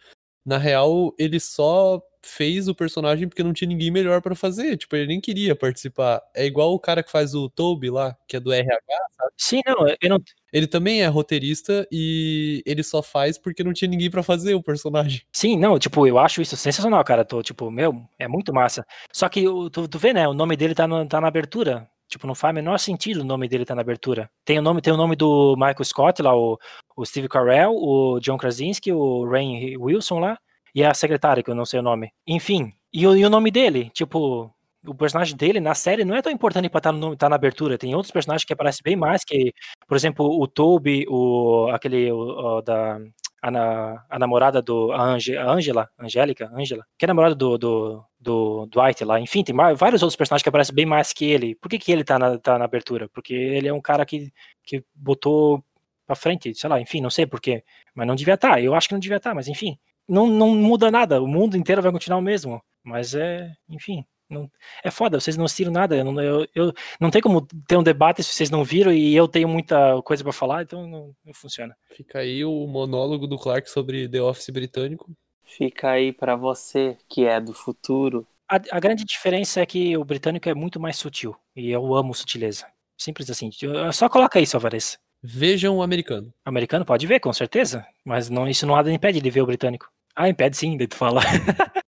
na real, ele só fez o personagem porque não tinha ninguém melhor para fazer. Tipo, ele nem queria participar. É igual o cara que faz o Toby lá, que é do RH, sabe? Sim, não, eu não. Ele também é roteirista e ele só faz porque não tinha ninguém para fazer o personagem. Sim, não, tipo, eu acho isso sensacional, cara. Tô, tipo, meu, é muito massa. Só que tu, tu vê, né? O nome dele tá, no, tá na abertura. Tipo, não faz o menor sentido o nome dele tá na abertura. Tem o nome, tem o nome do Michael Scott lá, o, o Steve Carell, o John Krasinski, o Rain Wilson lá, e a secretária, que eu não sei o nome. Enfim, e, e o nome dele, tipo, o personagem dele na série não é tão importante para estar tá, tá na abertura. Tem outros personagens que aparecem bem mais, que, por exemplo, o Toby, o, aquele o, o, da a, a, namorada do a Angela, Angélica, Angela, que é namorada do, do, do Dwight lá. Enfim, tem vários outros personagens que aparecem bem mais que ele. Por que, que ele tá na, tá na abertura? Porque ele é um cara que, que botou pra frente, sei lá, enfim, não sei porquê. Mas não devia estar. Tá. Eu acho que não devia estar, tá, mas enfim. Não, não muda nada. O mundo inteiro vai continuar o mesmo. Mas é, enfim. Não, é foda, vocês não assistiram nada. Eu não, eu, eu, não tem como ter um debate se vocês não viram e eu tenho muita coisa para falar, então não, não, funciona. Fica aí o monólogo do Clark sobre The Office britânico. Fica aí para você que é do futuro. A, a, grande diferença é que o britânico é muito mais sutil e eu amo sutileza. Simples assim. Só coloca isso, Alvarez. Vejam o americano. O americano pode ver, com certeza. Mas não, isso não nada impede de ver o britânico. Ah, impede sim, de tu falar.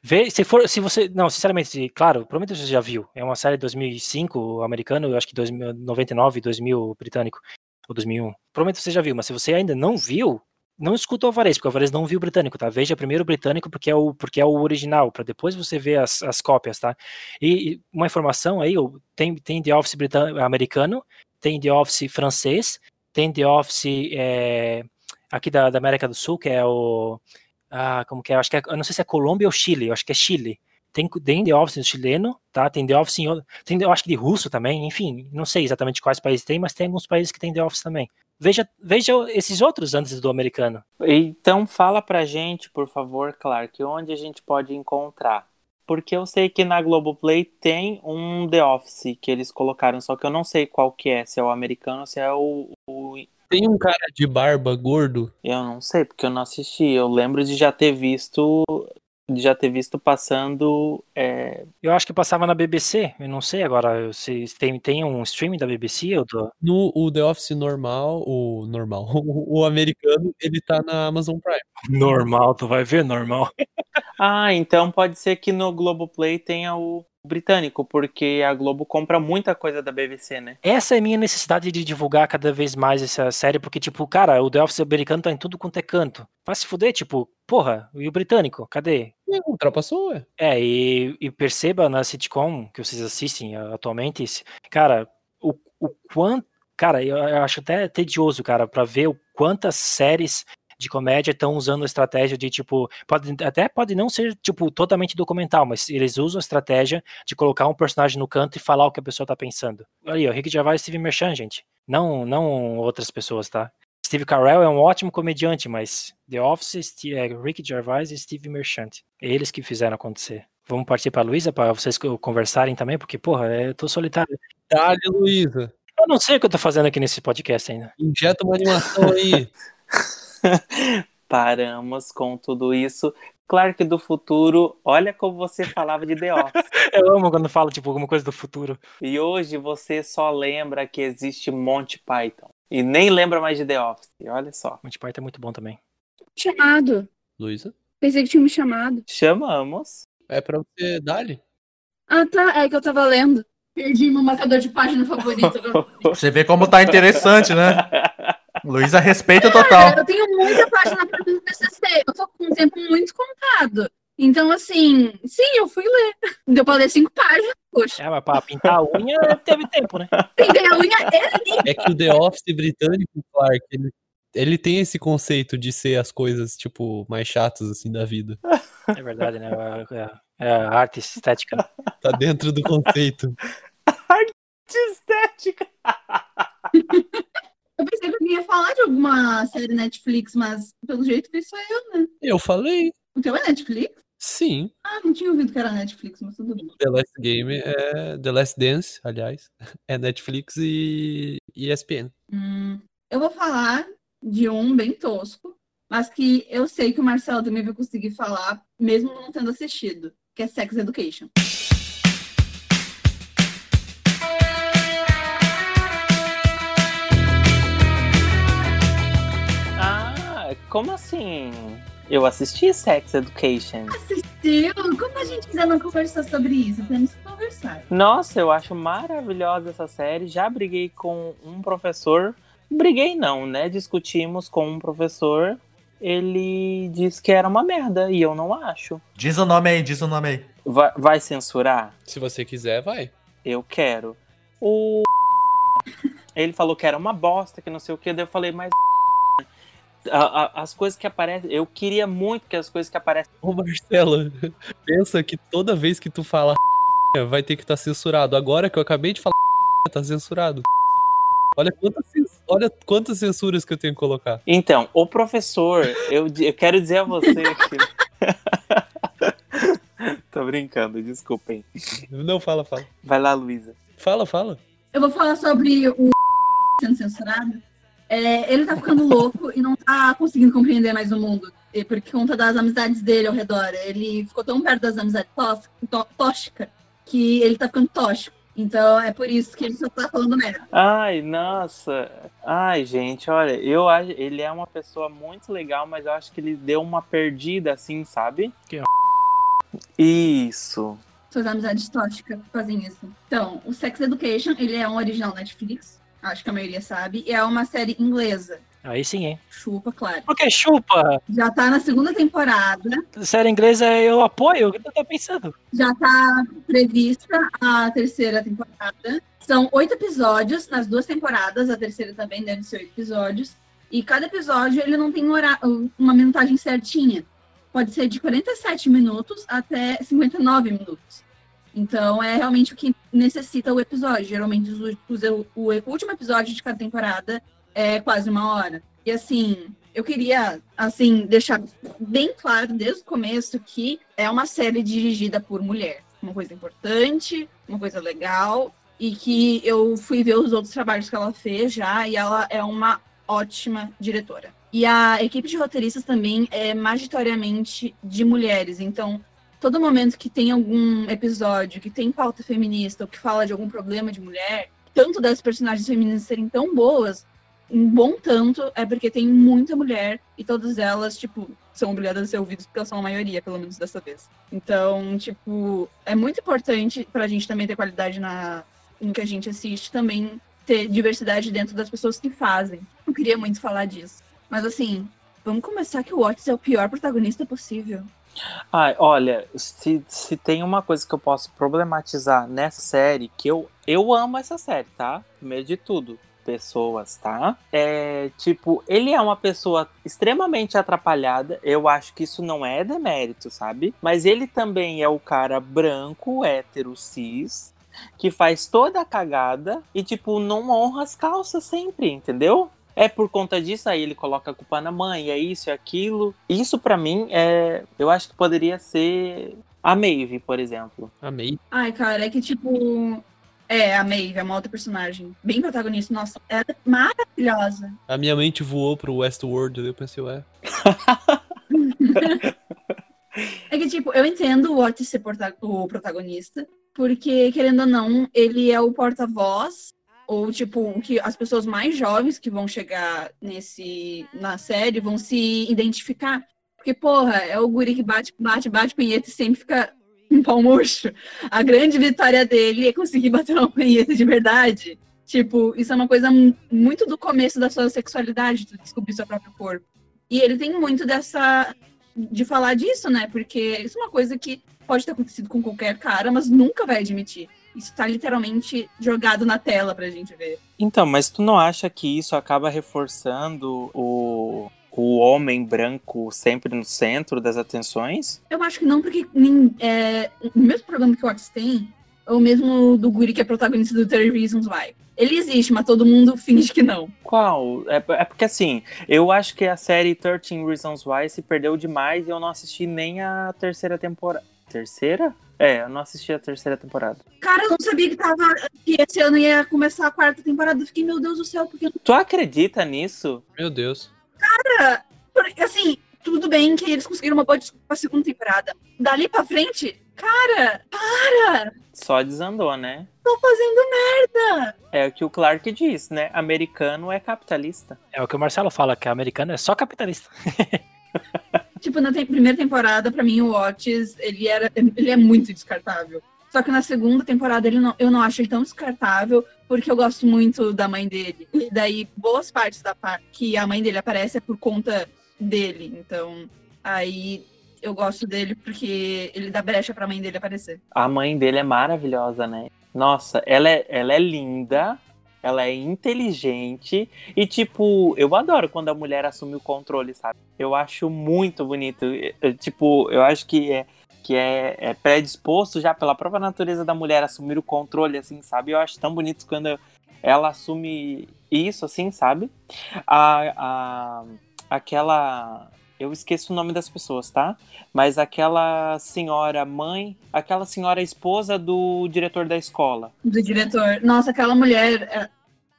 Vê, se for, se você, não, sinceramente, claro, provavelmente você já viu. É uma série de 2005 americano, eu acho que 2099, 2000 britânico ou 2001. Provavelmente você já viu, mas se você ainda não viu, não escuta o Alvarez, porque o Alvarez não viu o britânico, tá? Veja primeiro o britânico porque é o, porque é o original, para depois você ver as, as cópias, tá? E uma informação aí, tem, tem The Office britânico, americano, tem The Office francês, tem The Office é, aqui da, da América do Sul, que é o ah, como que é? Eu acho que é, eu não sei se é Colômbia ou Chile, eu acho que é Chile. Tem, tem The Office chileno, tá? Tem The Office em tem, eu acho que de russo também, enfim, não sei exatamente quais países tem, mas tem alguns países que tem The Office também. Veja, veja esses outros antes do americano. Então fala pra gente, por favor, Clark, onde a gente pode encontrar. Porque eu sei que na Globoplay tem um The Office que eles colocaram, só que eu não sei qual que é, se é o americano ou se é o, o Tem um cara de barba gordo. Eu não sei, porque eu não assisti. Eu lembro de já ter visto. De já ter visto passando. é, Eu acho que passava na BBC, eu não sei agora se tem, tem um streaming da BBC, eu tô... No o The Office normal, o normal, o, o americano, ele tá na Amazon Prime. Normal, tu vai ver, normal. Ah, então pode ser que no Globoplay tenha o britânico, porque a Globo compra muita coisa da BBC, né? Essa é a minha necessidade de divulgar cada vez mais essa série, porque, tipo, cara, o The Office americano tá em tudo quanto é canto. Vai se fuder, tipo, porra, e o britânico? Cadê? É, ultrapassou, ué. É, e, e perceba na sitcom que vocês assistem atualmente, cara, o, o quanto. Cara, eu, eu acho até tedioso, cara, pra ver o quantas séries de comédia estão usando a estratégia de, tipo, pode, até pode não ser, tipo, totalmente documental, mas eles usam a estratégia de colocar um personagem no canto e falar o que a pessoa tá pensando. Aí, ó, Rick Gervais e Steve Merchant, gente. Não, não outras pessoas, tá? Steve Carell é um ótimo comediante, mas The Office é Rick Gervais e Steve Merchant. É eles que fizeram acontecer. Vamos partir pra Luísa para vocês co- conversarem também, porque, porra, eu tô solitário. Dale, Luísa. Eu não sei o que eu tô fazendo aqui nesse podcast ainda. Injeta uma animação aí. Paramos com tudo isso. Clark do futuro, olha como você falava de The Office. Eu amo quando falo, tipo, alguma coisa do futuro. E hoje você só lembra que existe Monty Python. E nem lembra mais de The Office. Olha só. Monty Python é muito bom também. Chamado. Luísa. Pensei que tinha me chamado. Chamamos. É pra você, Dali. Ah, tá. É que eu tava lendo. Perdi meu marcador de página favorito. Você vê como tá interessante, né? Luísa respeita Cara, total. eu tenho muita página pra mim no TCC. Eu tô com um tempo muito contado. Então, assim, sim, eu fui ler. Deu pra ler cinco páginas. Poxa, É, mas pra pintar a unha teve tempo, né? peguei a unha e É que o The Office britânico, Clark, ele, ele tem esse conceito de ser as coisas, tipo, mais chatas, assim, da vida. É verdade, né? É, é- é a arte estética. Tá dentro do conceito. De estética. Eu pensei que eu ia falar de alguma série Netflix, mas pelo jeito foi só eu, né? Eu falei, O teu é Netflix? sim. Ah, não tinha ouvido que era Netflix, mas tudo bem. The Last Game é. The Last Dance, aliás. É Netflix e ESPN. Hum, eu vou falar de um bem tosco, mas que eu sei que o Marcelo também vai conseguir falar, mesmo não tendo assistido, que é Sex Education. Como assim? Eu assisti Sex Education. Assistiu? Como a gente ainda não conversou sobre isso? Temos que conversar. Nossa, eu acho maravilhosa essa série. Já briguei com um professor. Briguei não, né? Discutimos com um professor. Ele disse que era uma merda e eu não acho. Diz o nome aí, diz o nome aí. Vai, vai censurar? Se você quiser, vai. Eu quero. O. Ele falou que era uma bosta, que não sei o que. Daí eu falei, mas. A- a- as coisas que aparecem. Eu queria muito que as coisas que aparecem. Ô, Marcelo, pensa que toda vez que tu fala vai ter que estar censurado. Agora que eu acabei de falar tá censurado. Olha quantas, olha quantas censuras que eu tenho que colocar. Então, o professor, eu, eu quero dizer a você que. Tô brincando, desculpem. Não, fala, fala. Vai lá, Luísa. Fala, fala. Eu vou falar sobre o sendo censurado. É, ele tá ficando louco e não tá conseguindo compreender mais o mundo. E por conta das amizades dele ao redor. Ele ficou tão perto das amizades tóxicas tó- tóxica que ele tá ficando tóxico. Então é por isso que ele só tá falando merda. Ai, nossa. Ai, gente, olha, eu acho. Ele é uma pessoa muito legal, mas eu acho que ele deu uma perdida, assim, sabe? Que Isso. Suas amizades tóxicas fazem isso. Então, o Sex Education, ele é um original Netflix. Acho que a maioria sabe. E é uma série inglesa. Aí sim, hein? Chupa, claro. Porque chupa! Já tá na segunda temporada. Série inglesa eu apoio, o que tu tá pensando? Já tá prevista a terceira temporada. São oito episódios nas duas temporadas. A terceira também deve ser oito episódios. E cada episódio ele não tem uma minutagem certinha. Pode ser de 47 minutos até 59 minutos. Então é realmente o que necessita o episódio. Geralmente os, os- o último episódio de cada temporada é quase uma hora. E assim, eu queria assim deixar bem claro desde o começo que é uma série dirigida por mulher. Uma coisa importante, uma coisa legal. E que eu fui ver os outros trabalhos que ela fez já, e ela é uma ótima diretora. E a equipe de roteiristas também é majoritariamente de mulheres. Então, todo momento que tem algum episódio que tem pauta feminista ou que fala de algum problema de mulher, tanto das personagens femininas serem tão boas, um bom tanto é porque tem muita mulher e todas elas, tipo, são obrigadas a ser ouvidas porque elas são a maioria, pelo menos dessa vez. Então, tipo, é muito importante pra gente também ter qualidade na, no que a gente assiste, também ter diversidade dentro das pessoas que fazem. Eu queria muito falar disso. Mas assim, vamos começar que o Otis é o pior protagonista possível. Ai, olha, se, se tem uma coisa que eu posso problematizar nessa série, que eu, eu amo essa série, tá? Primeiro de tudo, pessoas, tá? É tipo, ele é uma pessoa extremamente atrapalhada. Eu acho que isso não é demérito, sabe? Mas ele também é o cara branco, hétero, cis, que faz toda a cagada e, tipo, não honra as calças sempre, entendeu? É por conta disso aí ele coloca a culpa na mãe, é isso, é aquilo. Isso para mim é, eu acho que poderia ser a Maeve, por exemplo. A Maeve. Ai, cara, é que tipo. É, a Maeve é uma outra personagem. Bem protagonista. Nossa, ela é maravilhosa. A minha mente voou pro Westworld, eu pensei, ué. É que, tipo, eu entendo o Otis ser o protagonista, porque, querendo ou não, ele é o porta-voz ou tipo que as pessoas mais jovens que vão chegar nesse na série vão se identificar. Porque porra é o guri que bate bate bate punheta e sempre fica um pau murcho. A grande vitória dele é conseguir bater uma punheta de verdade. Tipo isso é uma coisa muito do começo da sua sexualidade tu descobrir seu próprio corpo. E ele tem muito dessa de falar disso né? Porque isso é uma coisa que pode ter acontecido com qualquer cara mas nunca vai admitir isso tá literalmente jogado na tela pra gente ver. Então, mas tu não acha que isso acaba reforçando o, o homem branco sempre no centro das atenções? Eu acho que não, porque é, o mesmo problema que o Otis tem é o mesmo do Guri que é protagonista do 30 Reasons Why. Ele existe, mas todo mundo finge que não. Qual? É, é, porque assim, eu acho que a série 13 Reasons Why se perdeu demais e eu não assisti nem a terceira temporada. Terceira? É, eu não assisti a terceira temporada. Cara, eu não sabia que tava. que esse ano ia começar a quarta temporada. Eu fiquei, meu Deus do céu, porque. Tu acredita nisso? Meu Deus. Cara, porque, assim, tudo bem que eles conseguiram uma boa desculpa pra segunda temporada. Dali pra frente, cara, para! Só desandou, né? Tô fazendo merda! É o que o Clark diz, né? Americano é capitalista. É o que o Marcelo fala, que americano é só capitalista. Tipo, na te primeira temporada, para mim, o Otis, ele, era, ele é muito descartável. Só que na segunda temporada ele não, eu não acho ele tão descartável, porque eu gosto muito da mãe dele. E daí, boas partes da que a mãe dele aparece é por conta dele. Então, aí eu gosto dele porque ele dá brecha pra mãe dele aparecer. A mãe dele é maravilhosa, né? Nossa, ela é, ela é linda, ela é inteligente e, tipo, eu adoro quando a mulher assume o controle, sabe? Eu acho muito bonito. Eu, tipo, eu acho que é, que é, é predisposto já pela própria natureza da mulher assumir o controle, assim, sabe? Eu acho tão bonito quando ela assume isso, assim, sabe? A, a, aquela eu esqueço o nome das pessoas, tá? Mas aquela senhora mãe, aquela senhora esposa do diretor da escola. Do diretor. Nossa, aquela mulher. É,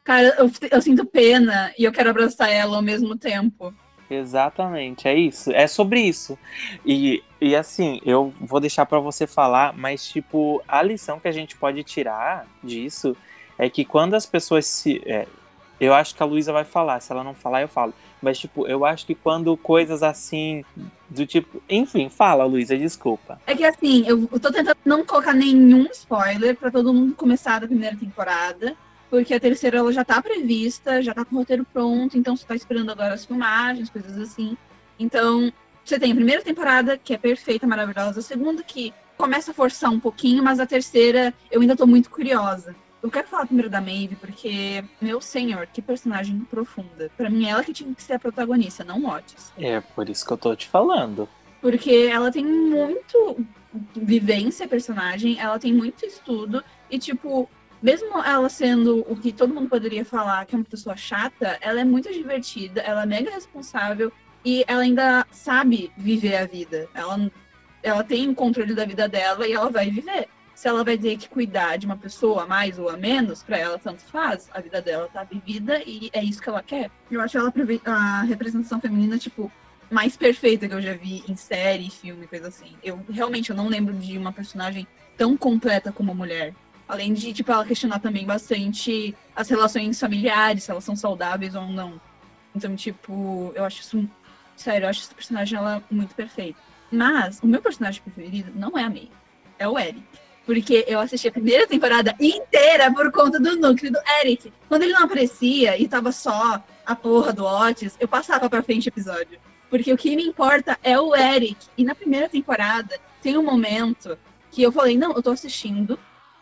cara, eu, eu sinto pena e eu quero abraçar ela ao mesmo tempo. Exatamente, é isso. É sobre isso. E, e assim, eu vou deixar para você falar, mas, tipo, a lição que a gente pode tirar disso é que quando as pessoas se. É, eu acho que a Luísa vai falar, se ela não falar, eu falo. Mas, tipo, eu acho que quando coisas assim, do tipo. Enfim, fala, Luísa, desculpa. É que assim, eu tô tentando não colocar nenhum spoiler para todo mundo começar da primeira temporada. Porque a terceira ela já tá prevista, já tá com o roteiro pronto, então você tá esperando agora as filmagens, coisas assim. Então, você tem a primeira temporada, que é perfeita, maravilhosa, a segunda que começa a forçar um pouquinho, mas a terceira eu ainda tô muito curiosa. Eu quero falar primeiro da Maeve, porque, meu senhor, que personagem profunda. Para mim, ela que tinha que ser a protagonista, não o Otis. É, por isso que eu tô te falando. Porque ela tem muito vivência, personagem, ela tem muito estudo, e, tipo, mesmo ela sendo o que todo mundo poderia falar que é uma pessoa chata, ela é muito divertida, ela é mega responsável e ela ainda sabe viver a vida. Ela, ela tem o controle da vida dela e ela vai viver se ela vai ter que cuidar de uma pessoa a mais ou a menos, pra ela tanto faz. A vida dela tá vivida e é isso que ela quer. Eu acho ela a representação feminina, tipo, mais perfeita que eu já vi em série, filme, coisa assim. Eu realmente eu não lembro de uma personagem tão completa como mulher. Além de, tipo, ela questionar também bastante as relações familiares, se elas são saudáveis ou não. Então, tipo, eu acho isso. Sério, eu acho essa personagem ela muito perfeita. Mas o meu personagem preferido não é a May, é o Eric. Porque eu assisti a primeira temporada inteira por conta do núcleo do Eric. Quando ele não aparecia e tava só a porra do Otis, eu passava pra frente o episódio. Porque o que me importa é o Eric. E na primeira temporada tem um momento que eu falei, não, eu tô assistindo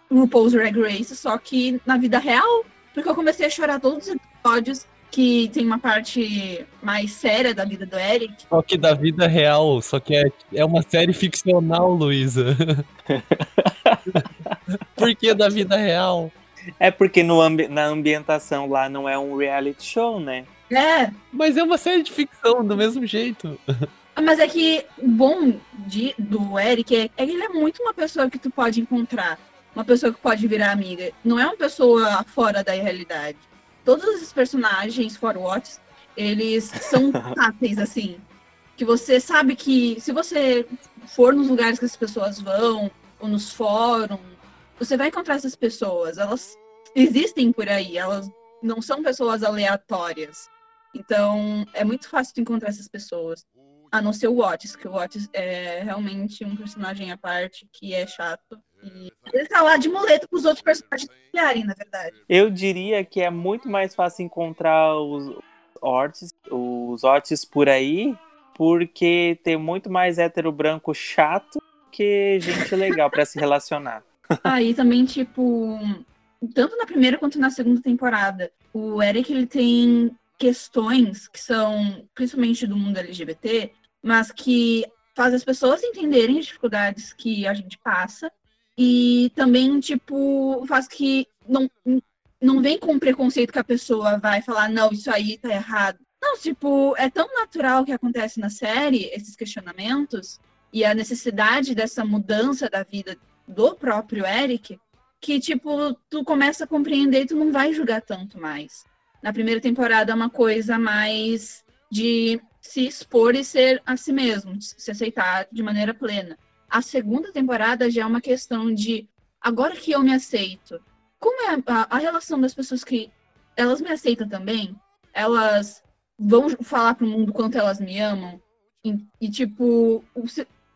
RuPaul's Drag Race, só que na vida real. Porque eu comecei a chorar todos os episódios que tem uma parte mais séria da vida do Eric. Só que da vida real, só que é, é uma série ficcional, Luísa. Por que da vida real? É porque no ambi- na ambientação lá não é um reality show, né? É, Mas é uma série de ficção, do mesmo jeito. mas é que o bom de, do Eric é, é que ele é muito uma pessoa que tu pode encontrar. Uma pessoa que pode virar amiga. Não é uma pessoa fora da realidade. Todos esses personagens, Otis, eles são táteis, assim. Que você sabe que se você for nos lugares que as pessoas vão, ou nos fóruns, você vai encontrar essas pessoas. Elas existem por aí, elas não são pessoas aleatórias. Então, é muito fácil de encontrar essas pessoas. A não ser o Otis, que o Otis é realmente um personagem à parte que é chato. E ele tá lá de muleta pros outros personagens brilharem, na verdade. Eu diria que é muito mais fácil encontrar os Otis, os Otis por aí, porque tem muito mais hétero branco chato que gente legal pra se relacionar. Aí também, tipo, tanto na primeira quanto na segunda temporada, o Eric ele tem questões que são principalmente do mundo LGBT, mas que faz as pessoas entenderem as dificuldades que a gente passa e também, tipo, faz que não, não vem com preconceito que a pessoa vai falar, não, isso aí tá errado. Não, tipo, é tão natural que acontece na série, esses questionamentos, e a necessidade dessa mudança da vida do próprio Eric, que, tipo, tu começa a compreender e tu não vai julgar tanto mais. Na primeira temporada é uma coisa mais de se expor e ser a si mesmo, se aceitar de maneira plena. A segunda temporada já é uma questão de agora que eu me aceito, como é a, a relação das pessoas que elas me aceitam também? Elas vão falar pro mundo quanto elas me amam? E, e, tipo, o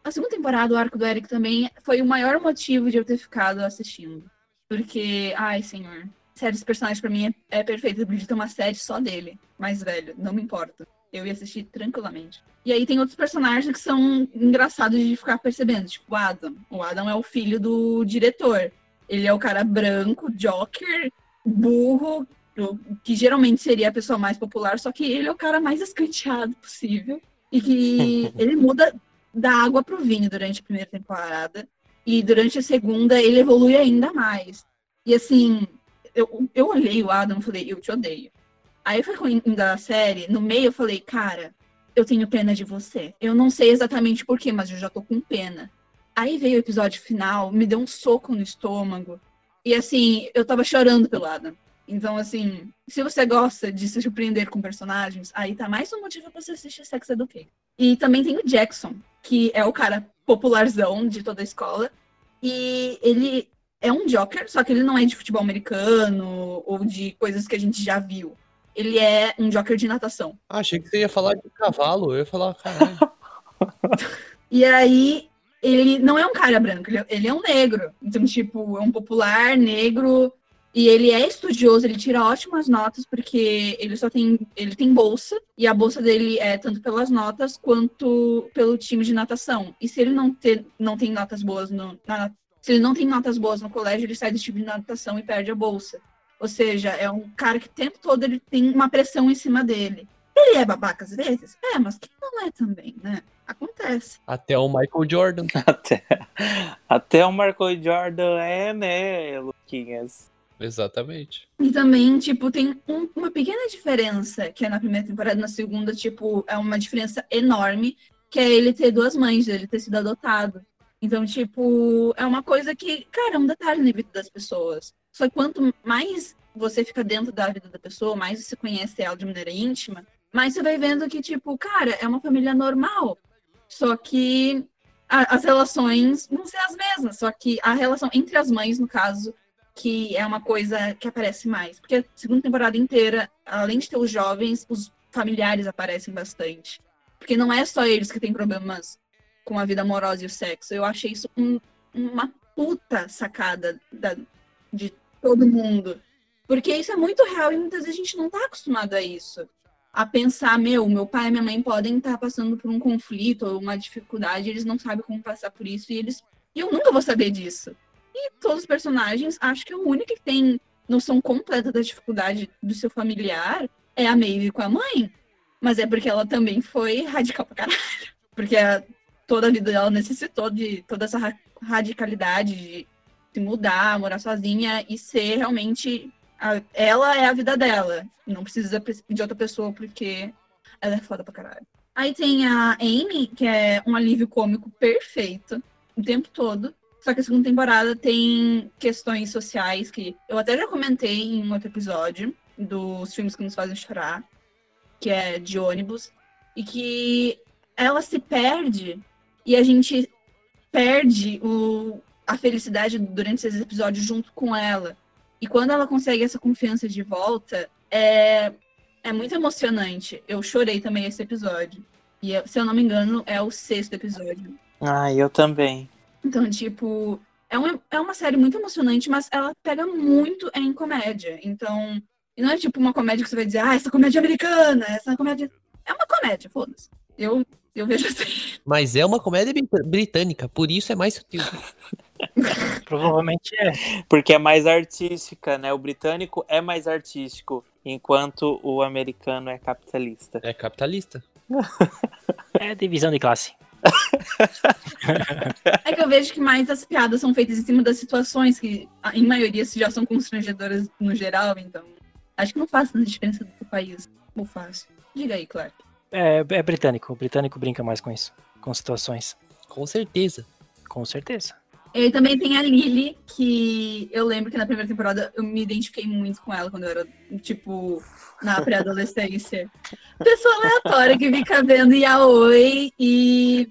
a segunda temporada, o arco do Eric também foi o maior motivo de eu ter ficado assistindo. Porque, ai, senhor, série desse personagem pra mim é, é perfeita. Eu podia ter uma série só dele, mais velho, não me importa. Eu ia assistir tranquilamente. E aí tem outros personagens que são engraçados de ficar percebendo, tipo o Adam. O Adam é o filho do diretor. Ele é o cara branco, joker, burro, que geralmente seria a pessoa mais popular, só que ele é o cara mais escanteado possível. E que ele muda da água pro vinho durante a primeira temporada. E durante a segunda ele evolui ainda mais. E assim, eu, eu olhei o Adam e falei, eu te odeio. Aí foi indo a série, no meio eu falei, cara, eu tenho pena de você. Eu não sei exatamente porquê, mas eu já tô com pena. Aí veio o episódio final, me deu um soco no estômago. E assim, eu tava chorando pelo Adam. Então, assim, se você gosta de se surpreender com personagens, aí tá mais um motivo pra você assistir Sex Education. E também tem o Jackson, que é o cara popularzão de toda a escola. E ele é um Joker, só que ele não é de futebol americano ou de coisas que a gente já viu. Ele é um Joker de natação. Ah, achei que você ia falar de cavalo. Eu ia falar, caralho. E aí, ele não é um cara branco, ele é, ele é um negro. Então, tipo, é um popular negro. E ele é estudioso, ele tira ótimas notas, porque ele só tem. Ele tem bolsa, e a bolsa dele é tanto pelas notas quanto pelo time de natação. E se ele não, ter, não tem notas boas no. na- se ele não tem notas boas no colégio, ele sai do time de natação e perde a bolsa. Ou seja, é um cara que o tempo todo ele tem uma pressão em cima dele. Ele é babaca às vezes? É, mas quem não é também, né? Acontece. Até o Michael Jordan. Até, até o Marco Jordan é, né, Luquinhas? Exatamente. E também, tipo, tem um- uma pequena diferença, que é na primeira temporada, na segunda, tipo, é uma diferença enorme, que é ele ter duas mães, ele ter sido adotado. Então, tipo, é uma coisa que, cara, é um detalhe na vida das pessoas. Só que quanto mais você fica dentro da vida da pessoa, mais você conhece ela de maneira íntima, mais você vai vendo que, tipo, cara, é uma família normal. Só que a, as relações vão ser as mesmas. Só que a relação entre as mães, no caso, que é uma coisa que aparece mais. Porque a segunda temporada inteira, além de ter os jovens, os familiares aparecem bastante. Porque não é só eles que têm problemas com a vida amorosa e o sexo. Eu achei isso um, uma puta sacada da, de todo mundo. Porque isso é muito real e muitas vezes a gente não tá acostumado a isso. A pensar, meu, meu pai e minha mãe podem estar passando por um conflito ou uma dificuldade, eles não sabem como passar por isso e eles. E eu nunca vou saber disso. E todos os personagens, acho que o único que tem noção completa da dificuldade do seu familiar é a Maeve com a mãe. Mas é porque ela também foi radical pra caralho. Porque a, toda a vida dela necessitou de toda essa ra radicalidade de se mudar, morar sozinha e ser realmente. A, ela é a vida dela. Não precisa de outra pessoa porque ela é foda pra caralho. Aí tem a Amy, que é um alívio cômico perfeito o tempo todo. Só que a segunda temporada tem questões sociais que eu até já comentei em um outro episódio dos filmes que nos fazem chorar, que é de ônibus, e que ela se perde e a gente perde o, a felicidade durante esses episódios junto com ela. E quando ela consegue essa confiança de volta, é, é muito emocionante. Eu chorei também esse episódio. E, se eu não me engano, é o sexto episódio. Ah, eu também. Então, tipo, é uma, é uma série muito emocionante, mas ela pega muito em comédia. Então, não é tipo uma comédia que você vai dizer, ah, essa comédia é americana, essa comédia. É uma comédia, foda-se. Eu, eu vejo assim. Mas é uma comédia britânica, por isso é mais sutil. Provavelmente é. Porque é mais artística, né? O britânico é mais artístico, enquanto o americano é capitalista. É capitalista. é divisão de classe. é que eu vejo que mais as piadas são feitas em cima das situações que, em maioria, já são constrangedoras no geral, então. Acho que não faz tanta diferença do país. Ou faz. Diga aí, Clark. É, é britânico. O britânico brinca mais com isso. Com situações. Com certeza. Com certeza. E também tem a Lily, que eu lembro que na primeira temporada eu me identifiquei muito com ela quando eu era, tipo, na pré-adolescência. Pessoa aleatória que fica vendo yaoi e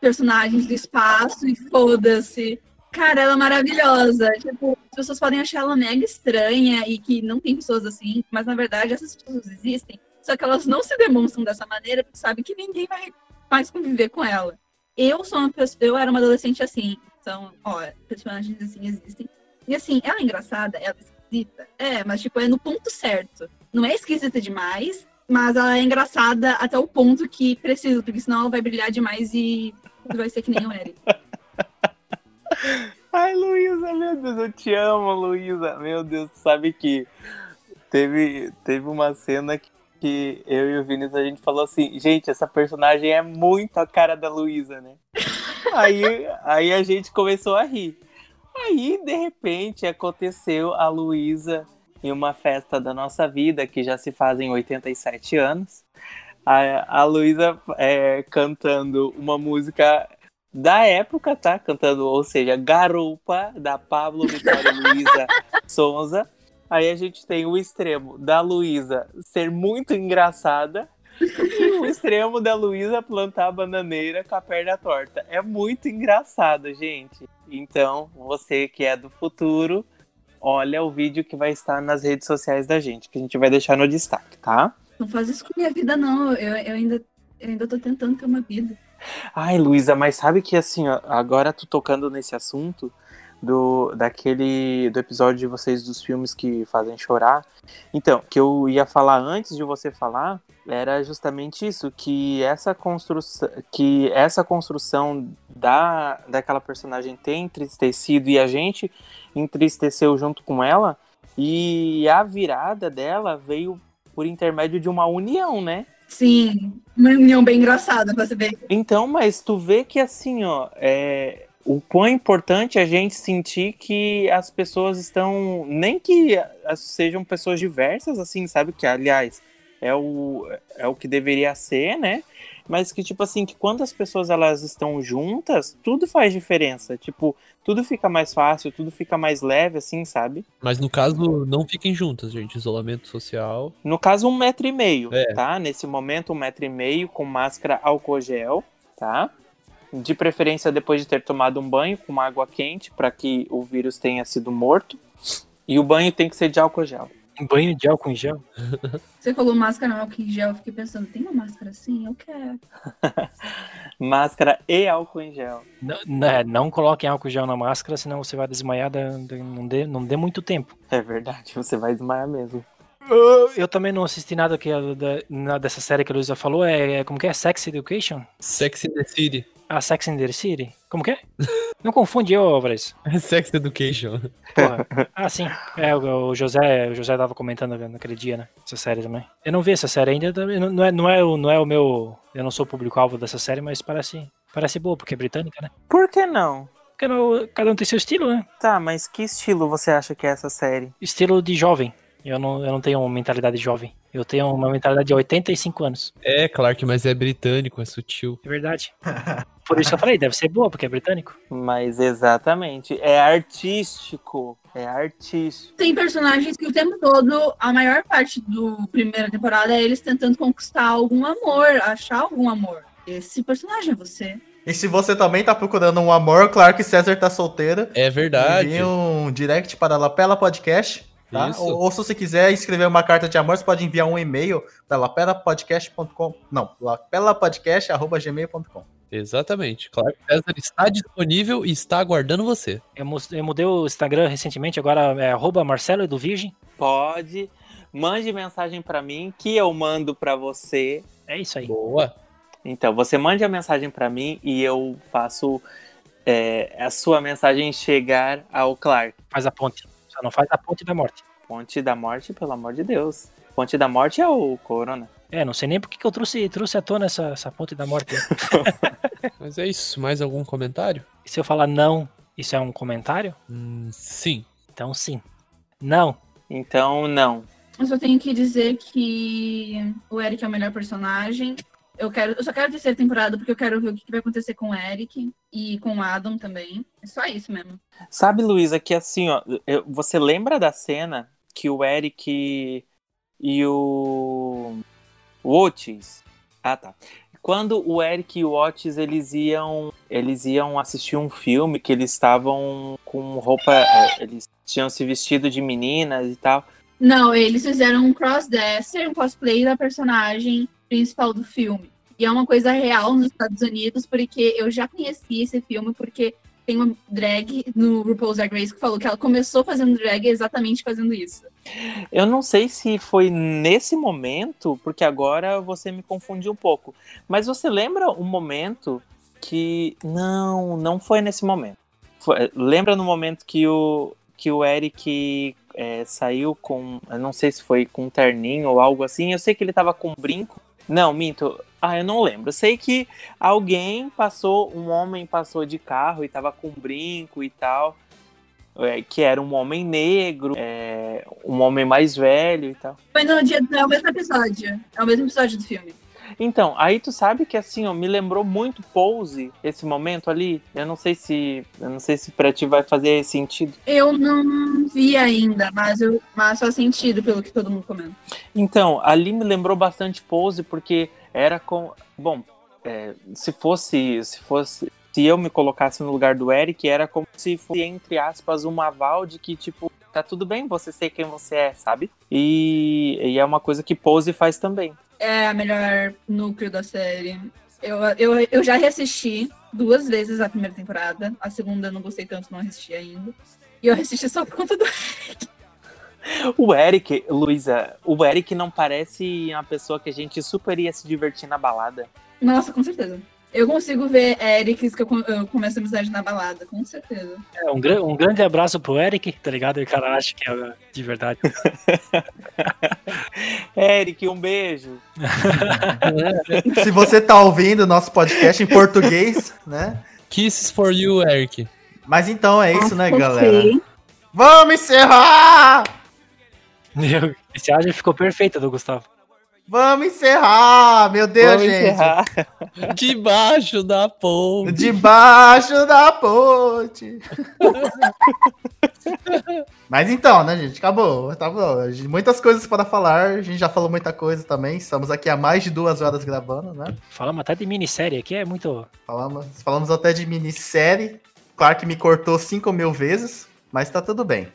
personagens do espaço e foda-se. Cara, ela é maravilhosa. Tipo, as pessoas podem achar ela mega estranha e que não tem pessoas assim, mas na verdade essas pessoas existem. Só que elas não se demonstram dessa maneira porque sabem que ninguém vai mais conviver com ela. Eu sou uma pessoa, eu era uma adolescente assim. Então, ó, personagens assim existem. E assim, ela é engraçada, ela é esquisita. É, mas tipo, é no ponto certo. Não é esquisita demais, mas ela é engraçada até o ponto que precisa, porque senão ela vai brilhar demais e vai ser que nem o Eric. Ai, Luísa, meu Deus, eu te amo, Luísa. Meu Deus, sabe que teve, teve uma cena que, que eu e o Vinícius a gente falou assim: gente, essa personagem é muito a cara da Luísa, né? aí, aí a gente começou a rir. Aí, de repente, aconteceu a Luísa em uma festa da nossa vida, que já se fazem 87 anos. A, a Luísa é, cantando uma música da época, tá? Cantando, ou seja, Garupa, da Pablo Vitória Luísa Sonza. Aí a gente tem o extremo da Luísa ser muito engraçada o extremo da Luísa plantar a bananeira com a perna torta. É muito engraçado, gente. Então, você que é do futuro, olha o vídeo que vai estar nas redes sociais da gente, que a gente vai deixar no destaque, tá? Não faz isso com minha vida, não. Eu, eu, ainda, eu ainda tô tentando ter uma vida. Ai, Luísa, mas sabe que assim, ó, agora tu tocando nesse assunto do daquele do episódio de vocês dos filmes que fazem chorar. Então, que eu ia falar antes de você falar era justamente isso, que essa construção, que essa construção da daquela personagem ter entristecido e a gente entristeceu junto com ela e a virada dela veio por intermédio de uma união, né? Sim, uma união bem engraçada pra você ver. Então, mas tu vê que assim, ó, é, o quão importante é a gente sentir que as pessoas estão. Nem que sejam pessoas diversas, assim, sabe? Que, aliás, é o, é o que deveria ser, né? mas que, tipo assim, que quando as pessoas elas estão juntas, tudo faz diferença. Tipo, tudo fica mais fácil, tudo fica mais leve, assim, sabe? Mas no caso, não fiquem juntas, gente. Isolamento social. No caso, um metro e meio, É. tá? Nesse momento, um metro e meio com máscara álcool gel, tá? De preferência depois de ter tomado um banho com água quente para que o vírus tenha sido morto. E o banho tem que ser de álcool gel. Um banho de álcool em gel. Você falou máscara não álcool em gel, eu fiquei pensando, tem uma máscara assim? Eu quero. Máscara e álcool em gel. Não, né, não coloquem álcool em gel na máscara, senão você vai desmaiar. da- da- não, dê, não dê muito tempo. É verdade, você vai desmaiar mesmo. Eu, eu também não assisti nada que a- da, dessa série que a Luísa falou. É, é- como que é? Sex Education? Sex in the City. A Sex and the City? Como que é? Não confunde eu, Álvares. Sex Education. Porra. Ah, sim. É, o, o José, o José tava comentando naquele dia, né? Essa série também. Eu não vi essa série ainda. Não, não é, não, é, o- não é o meu. Eu não sou o público-alvo dessa série, mas parece, parece boa, porque é britânica, né? Por que não? Porque não- cada um tem seu estilo, né? Tá, mas que estilo você acha que é essa série? Estilo de jovem. Eu não, eu não tenho uma mentalidade jovem. Eu tenho uma mentalidade de 85 anos. É, Clark, mas é britânico, é sutil. É verdade. Por isso eu falei, deve ser boa, porque é britânico. Mas exatamente, é artístico. É artístico. Tem personagens que o tempo todo, a maior parte do primeira temporada é eles tentando conquistar algum amor, achar algum amor. Esse personagem é você. E se você também tá procurando um amor, claro que César tá solteira. É verdade. Envie um direct para a Lapela Podcast. Tá? Ou, ou se você quiser escrever uma carta de amor, você pode enviar um e-mail para lapelapodcast.com. Não, lapelapodcast.gmail.com. Exatamente. Clark César está disponível e está aguardando você. Eu, mudei o Instagram recentemente, agora é arroba Marcelo Virgem. Pode. Mande mensagem pra mim que eu mando pra você. É isso aí. Boa. Então, você mande a mensagem pra mim e eu faço é, a sua mensagem chegar ao Clark. Faz a ponte. Só não faz a ponte da morte. Ponte da morte, pelo amor de Deus. Ponte da morte é o Corona. É, não sei nem por que que eu trouxe, trouxe à tona essa, essa ponte da morte. Mas é isso. Mais algum comentário? E se eu falar não, isso é um comentário? Hum, sim. Então sim. Não. Então, não. Eu só tenho que dizer que o Eric é o melhor personagem. Eu, quero, eu só quero a terceira temporada porque eu quero ver o que que vai acontecer com o Eric e com o Adam também. É só isso mesmo. Sabe, Luísa, que assim, ó, eu- você lembra da cena que o Eric e o o Otis. Ah, tá. Quando o Eric e o Otis eles iam, eles iam assistir um filme que eles estavam com roupa, é, eles tinham se vestido de meninas e tal. Não, eles fizeram um crossdresser, um cosplay da personagem principal do filme. E é uma coisa real nos Estados Unidos, porque eu já conheci esse filme, porque tem uma drag no RuPaul's Drag Race que falou que ela começou fazendo drag exatamente fazendo isso. Eu não sei se foi nesse momento, porque agora você me confundiu um pouco. Mas você lembra um momento que. Não, não foi nesse momento. Foi- lembra no momento que o, que o Eric é, saiu com. Eu não sei se foi com um terninho ou algo assim. Eu sei que ele tava com um brinco. Não, minto. Ah, eu não lembro. Sei que alguém passou, um homem passou de carro e tava com brinco e tal. é, que era um homem negro, é, um homem mais velho e tal. Foi no dia, é o mesmo episódio. É o mesmo episódio do filme. Então, aí tu sabe que assim, ó, me lembrou muito Pose esse momento ali. Eu não sei se, eu não sei se para ti vai fazer sentido. Eu não vi ainda, mas, eu, mas faz sentido pelo que todo mundo comenta. Então, ali me lembrou bastante Pose porque era com, bom, é, se fosse, se fosse, se eu me colocasse no lugar do Eric, era como se fosse entre aspas um aval de que tipo tá tudo bem, você sei quem você é, sabe? E, e é uma coisa que Pose faz também. É a melhor núcleo da série. Eu, eu, eu já reassisti duas vezes a primeira temporada. A segunda eu não gostei tanto, não assisti ainda. E eu assisti só por conta do. O Eric, Luísa, o Eric não parece uma pessoa que a gente super ia se divertir na balada. Nossa, com certeza. Eu consigo ver Erics que eu, com- eu começo a amizade na balada, com certeza. É, um, gra- um grande abraço pro Eric, tá ligado? O cara acha que é de verdade. Eric, um beijo. Se você tá ouvindo nosso podcast em português, né? Kisses for you, Eric. Mas então é isso, né, galera? Vamos encerrar! Esse áudio ficou perfeito do Gustavo. Vamos encerrar, meu Deus, Vamos gente. encerrar. Debaixo da ponte. Debaixo da ponte. Mas então, né, gente? Acabou. Tá bom. Muitas coisas para falar. A gente já falou muita coisa também. Estamos aqui há mais de duas horas gravando, né? Falamos até de minissérie aqui, é muito. Falamos, falamos até de minissérie. Claro que me cortou 5 mil vezes, mas tá tudo bem.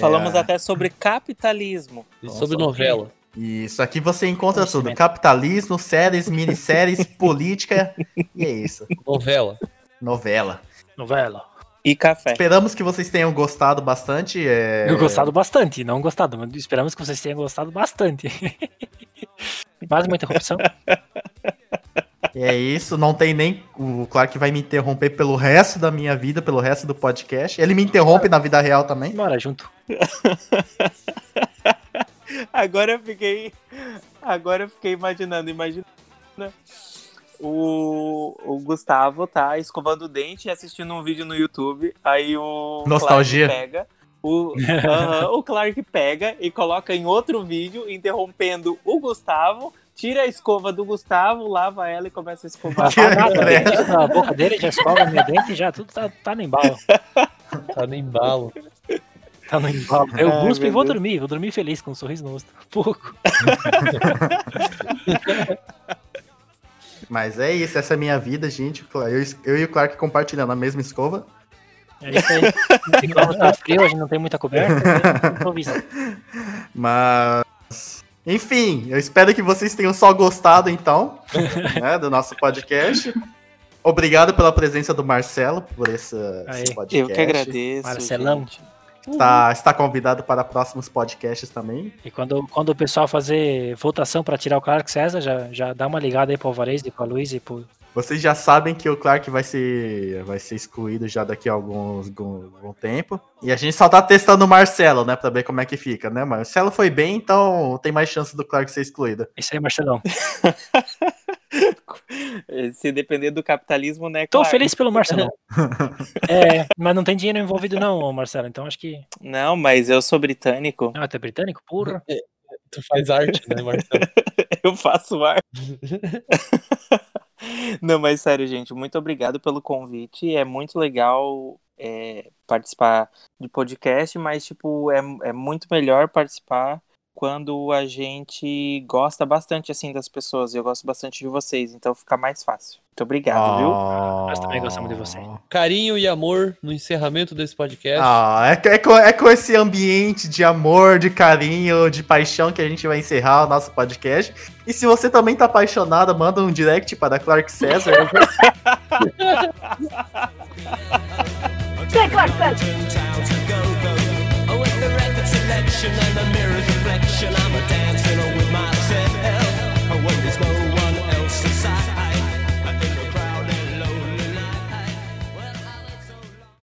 Falamos até sobre capitalismo. E sobre novela. Isso aqui você encontra tudo: capitalismo, séries, minisséries, política. E é isso. Novela. Novela. Novela. E café. Esperamos que vocês tenham gostado bastante. é, Eu gostado bastante, não gostado, mas esperamos que vocês tenham gostado bastante. Mais uma interrupção. E é isso, não tem nem. O Clark vai me interromper pelo resto da minha vida, pelo resto do podcast. Ele me interrompe na vida real também. Bora junto. Agora eu fiquei. Agora eu fiquei imaginando, imagina. O, o Gustavo tá escovando o dente e assistindo um vídeo no YouTube. Aí o Nostalgia. Clark pega. O, Aham, o Clark pega e coloca em outro vídeo, interrompendo o Gustavo, tira a escova do Gustavo, lava ela e começa a escovar. Credo. dentro da boca dele, já escova meu dente, já tudo tá, tá no embalo. Tá no embalo. Tá no embalo. Eu busco e vou Deus. dormir, vou dormir feliz, com um sorriso no rosto. Pouco. Mas é isso, essa é a minha vida, gente. Eu, eu e o Clark compartilhando a mesma escova. É isso aí. Quando tá frio, a gente não tem muita coberta, né? Mas. Enfim, eu espero que vocês tenham só gostado, então, né, do nosso podcast. Obrigado pela presença do Marcelo por esse podcast. Eu que agradeço. Marcelão. gente. Está, está convidado para próximos podcasts também. E quando, quando o pessoal fazer votação pra tirar o Clark César, já, já dá uma ligada aí pro Alvarez e pro Luiz e pro. Vocês já sabem que o Clark vai ser, vai ser excluído já daqui a alguns, algum, algum tempo. E a gente só tá testando o Marcelo, né? Pra ver como é que fica, né? Marcelo foi bem, então tem mais chance do Clark ser excluído. Isso aí, Marcelão. Se depender do capitalismo, né? Tô Clark? feliz pelo Marcelão. É, mas não tem dinheiro envolvido, não, Marcelo. Então acho que. Não, mas eu sou britânico. Ah, tu é britânico? Porra. Tu faz arte, né, Marcelo? Eu faço arte. Não, mas sério, gente, muito obrigado pelo convite. É muito legal é, participar de podcast, mas, tipo, é, é muito melhor participar quando a gente gosta bastante, assim, das pessoas. Eu gosto bastante de vocês, então fica mais fácil. Muito obrigado, viu? Nós também gostamos de você. Carinho e amor no encerramento desse podcast. Ah, é, é com, é com esse ambiente de amor, de carinho, de paixão que a gente vai encerrar o nosso podcast. E se você também tá apaixonada, manda um direct para Clark César. Clark César. direction and the mirror's reflection. I'm a dancer.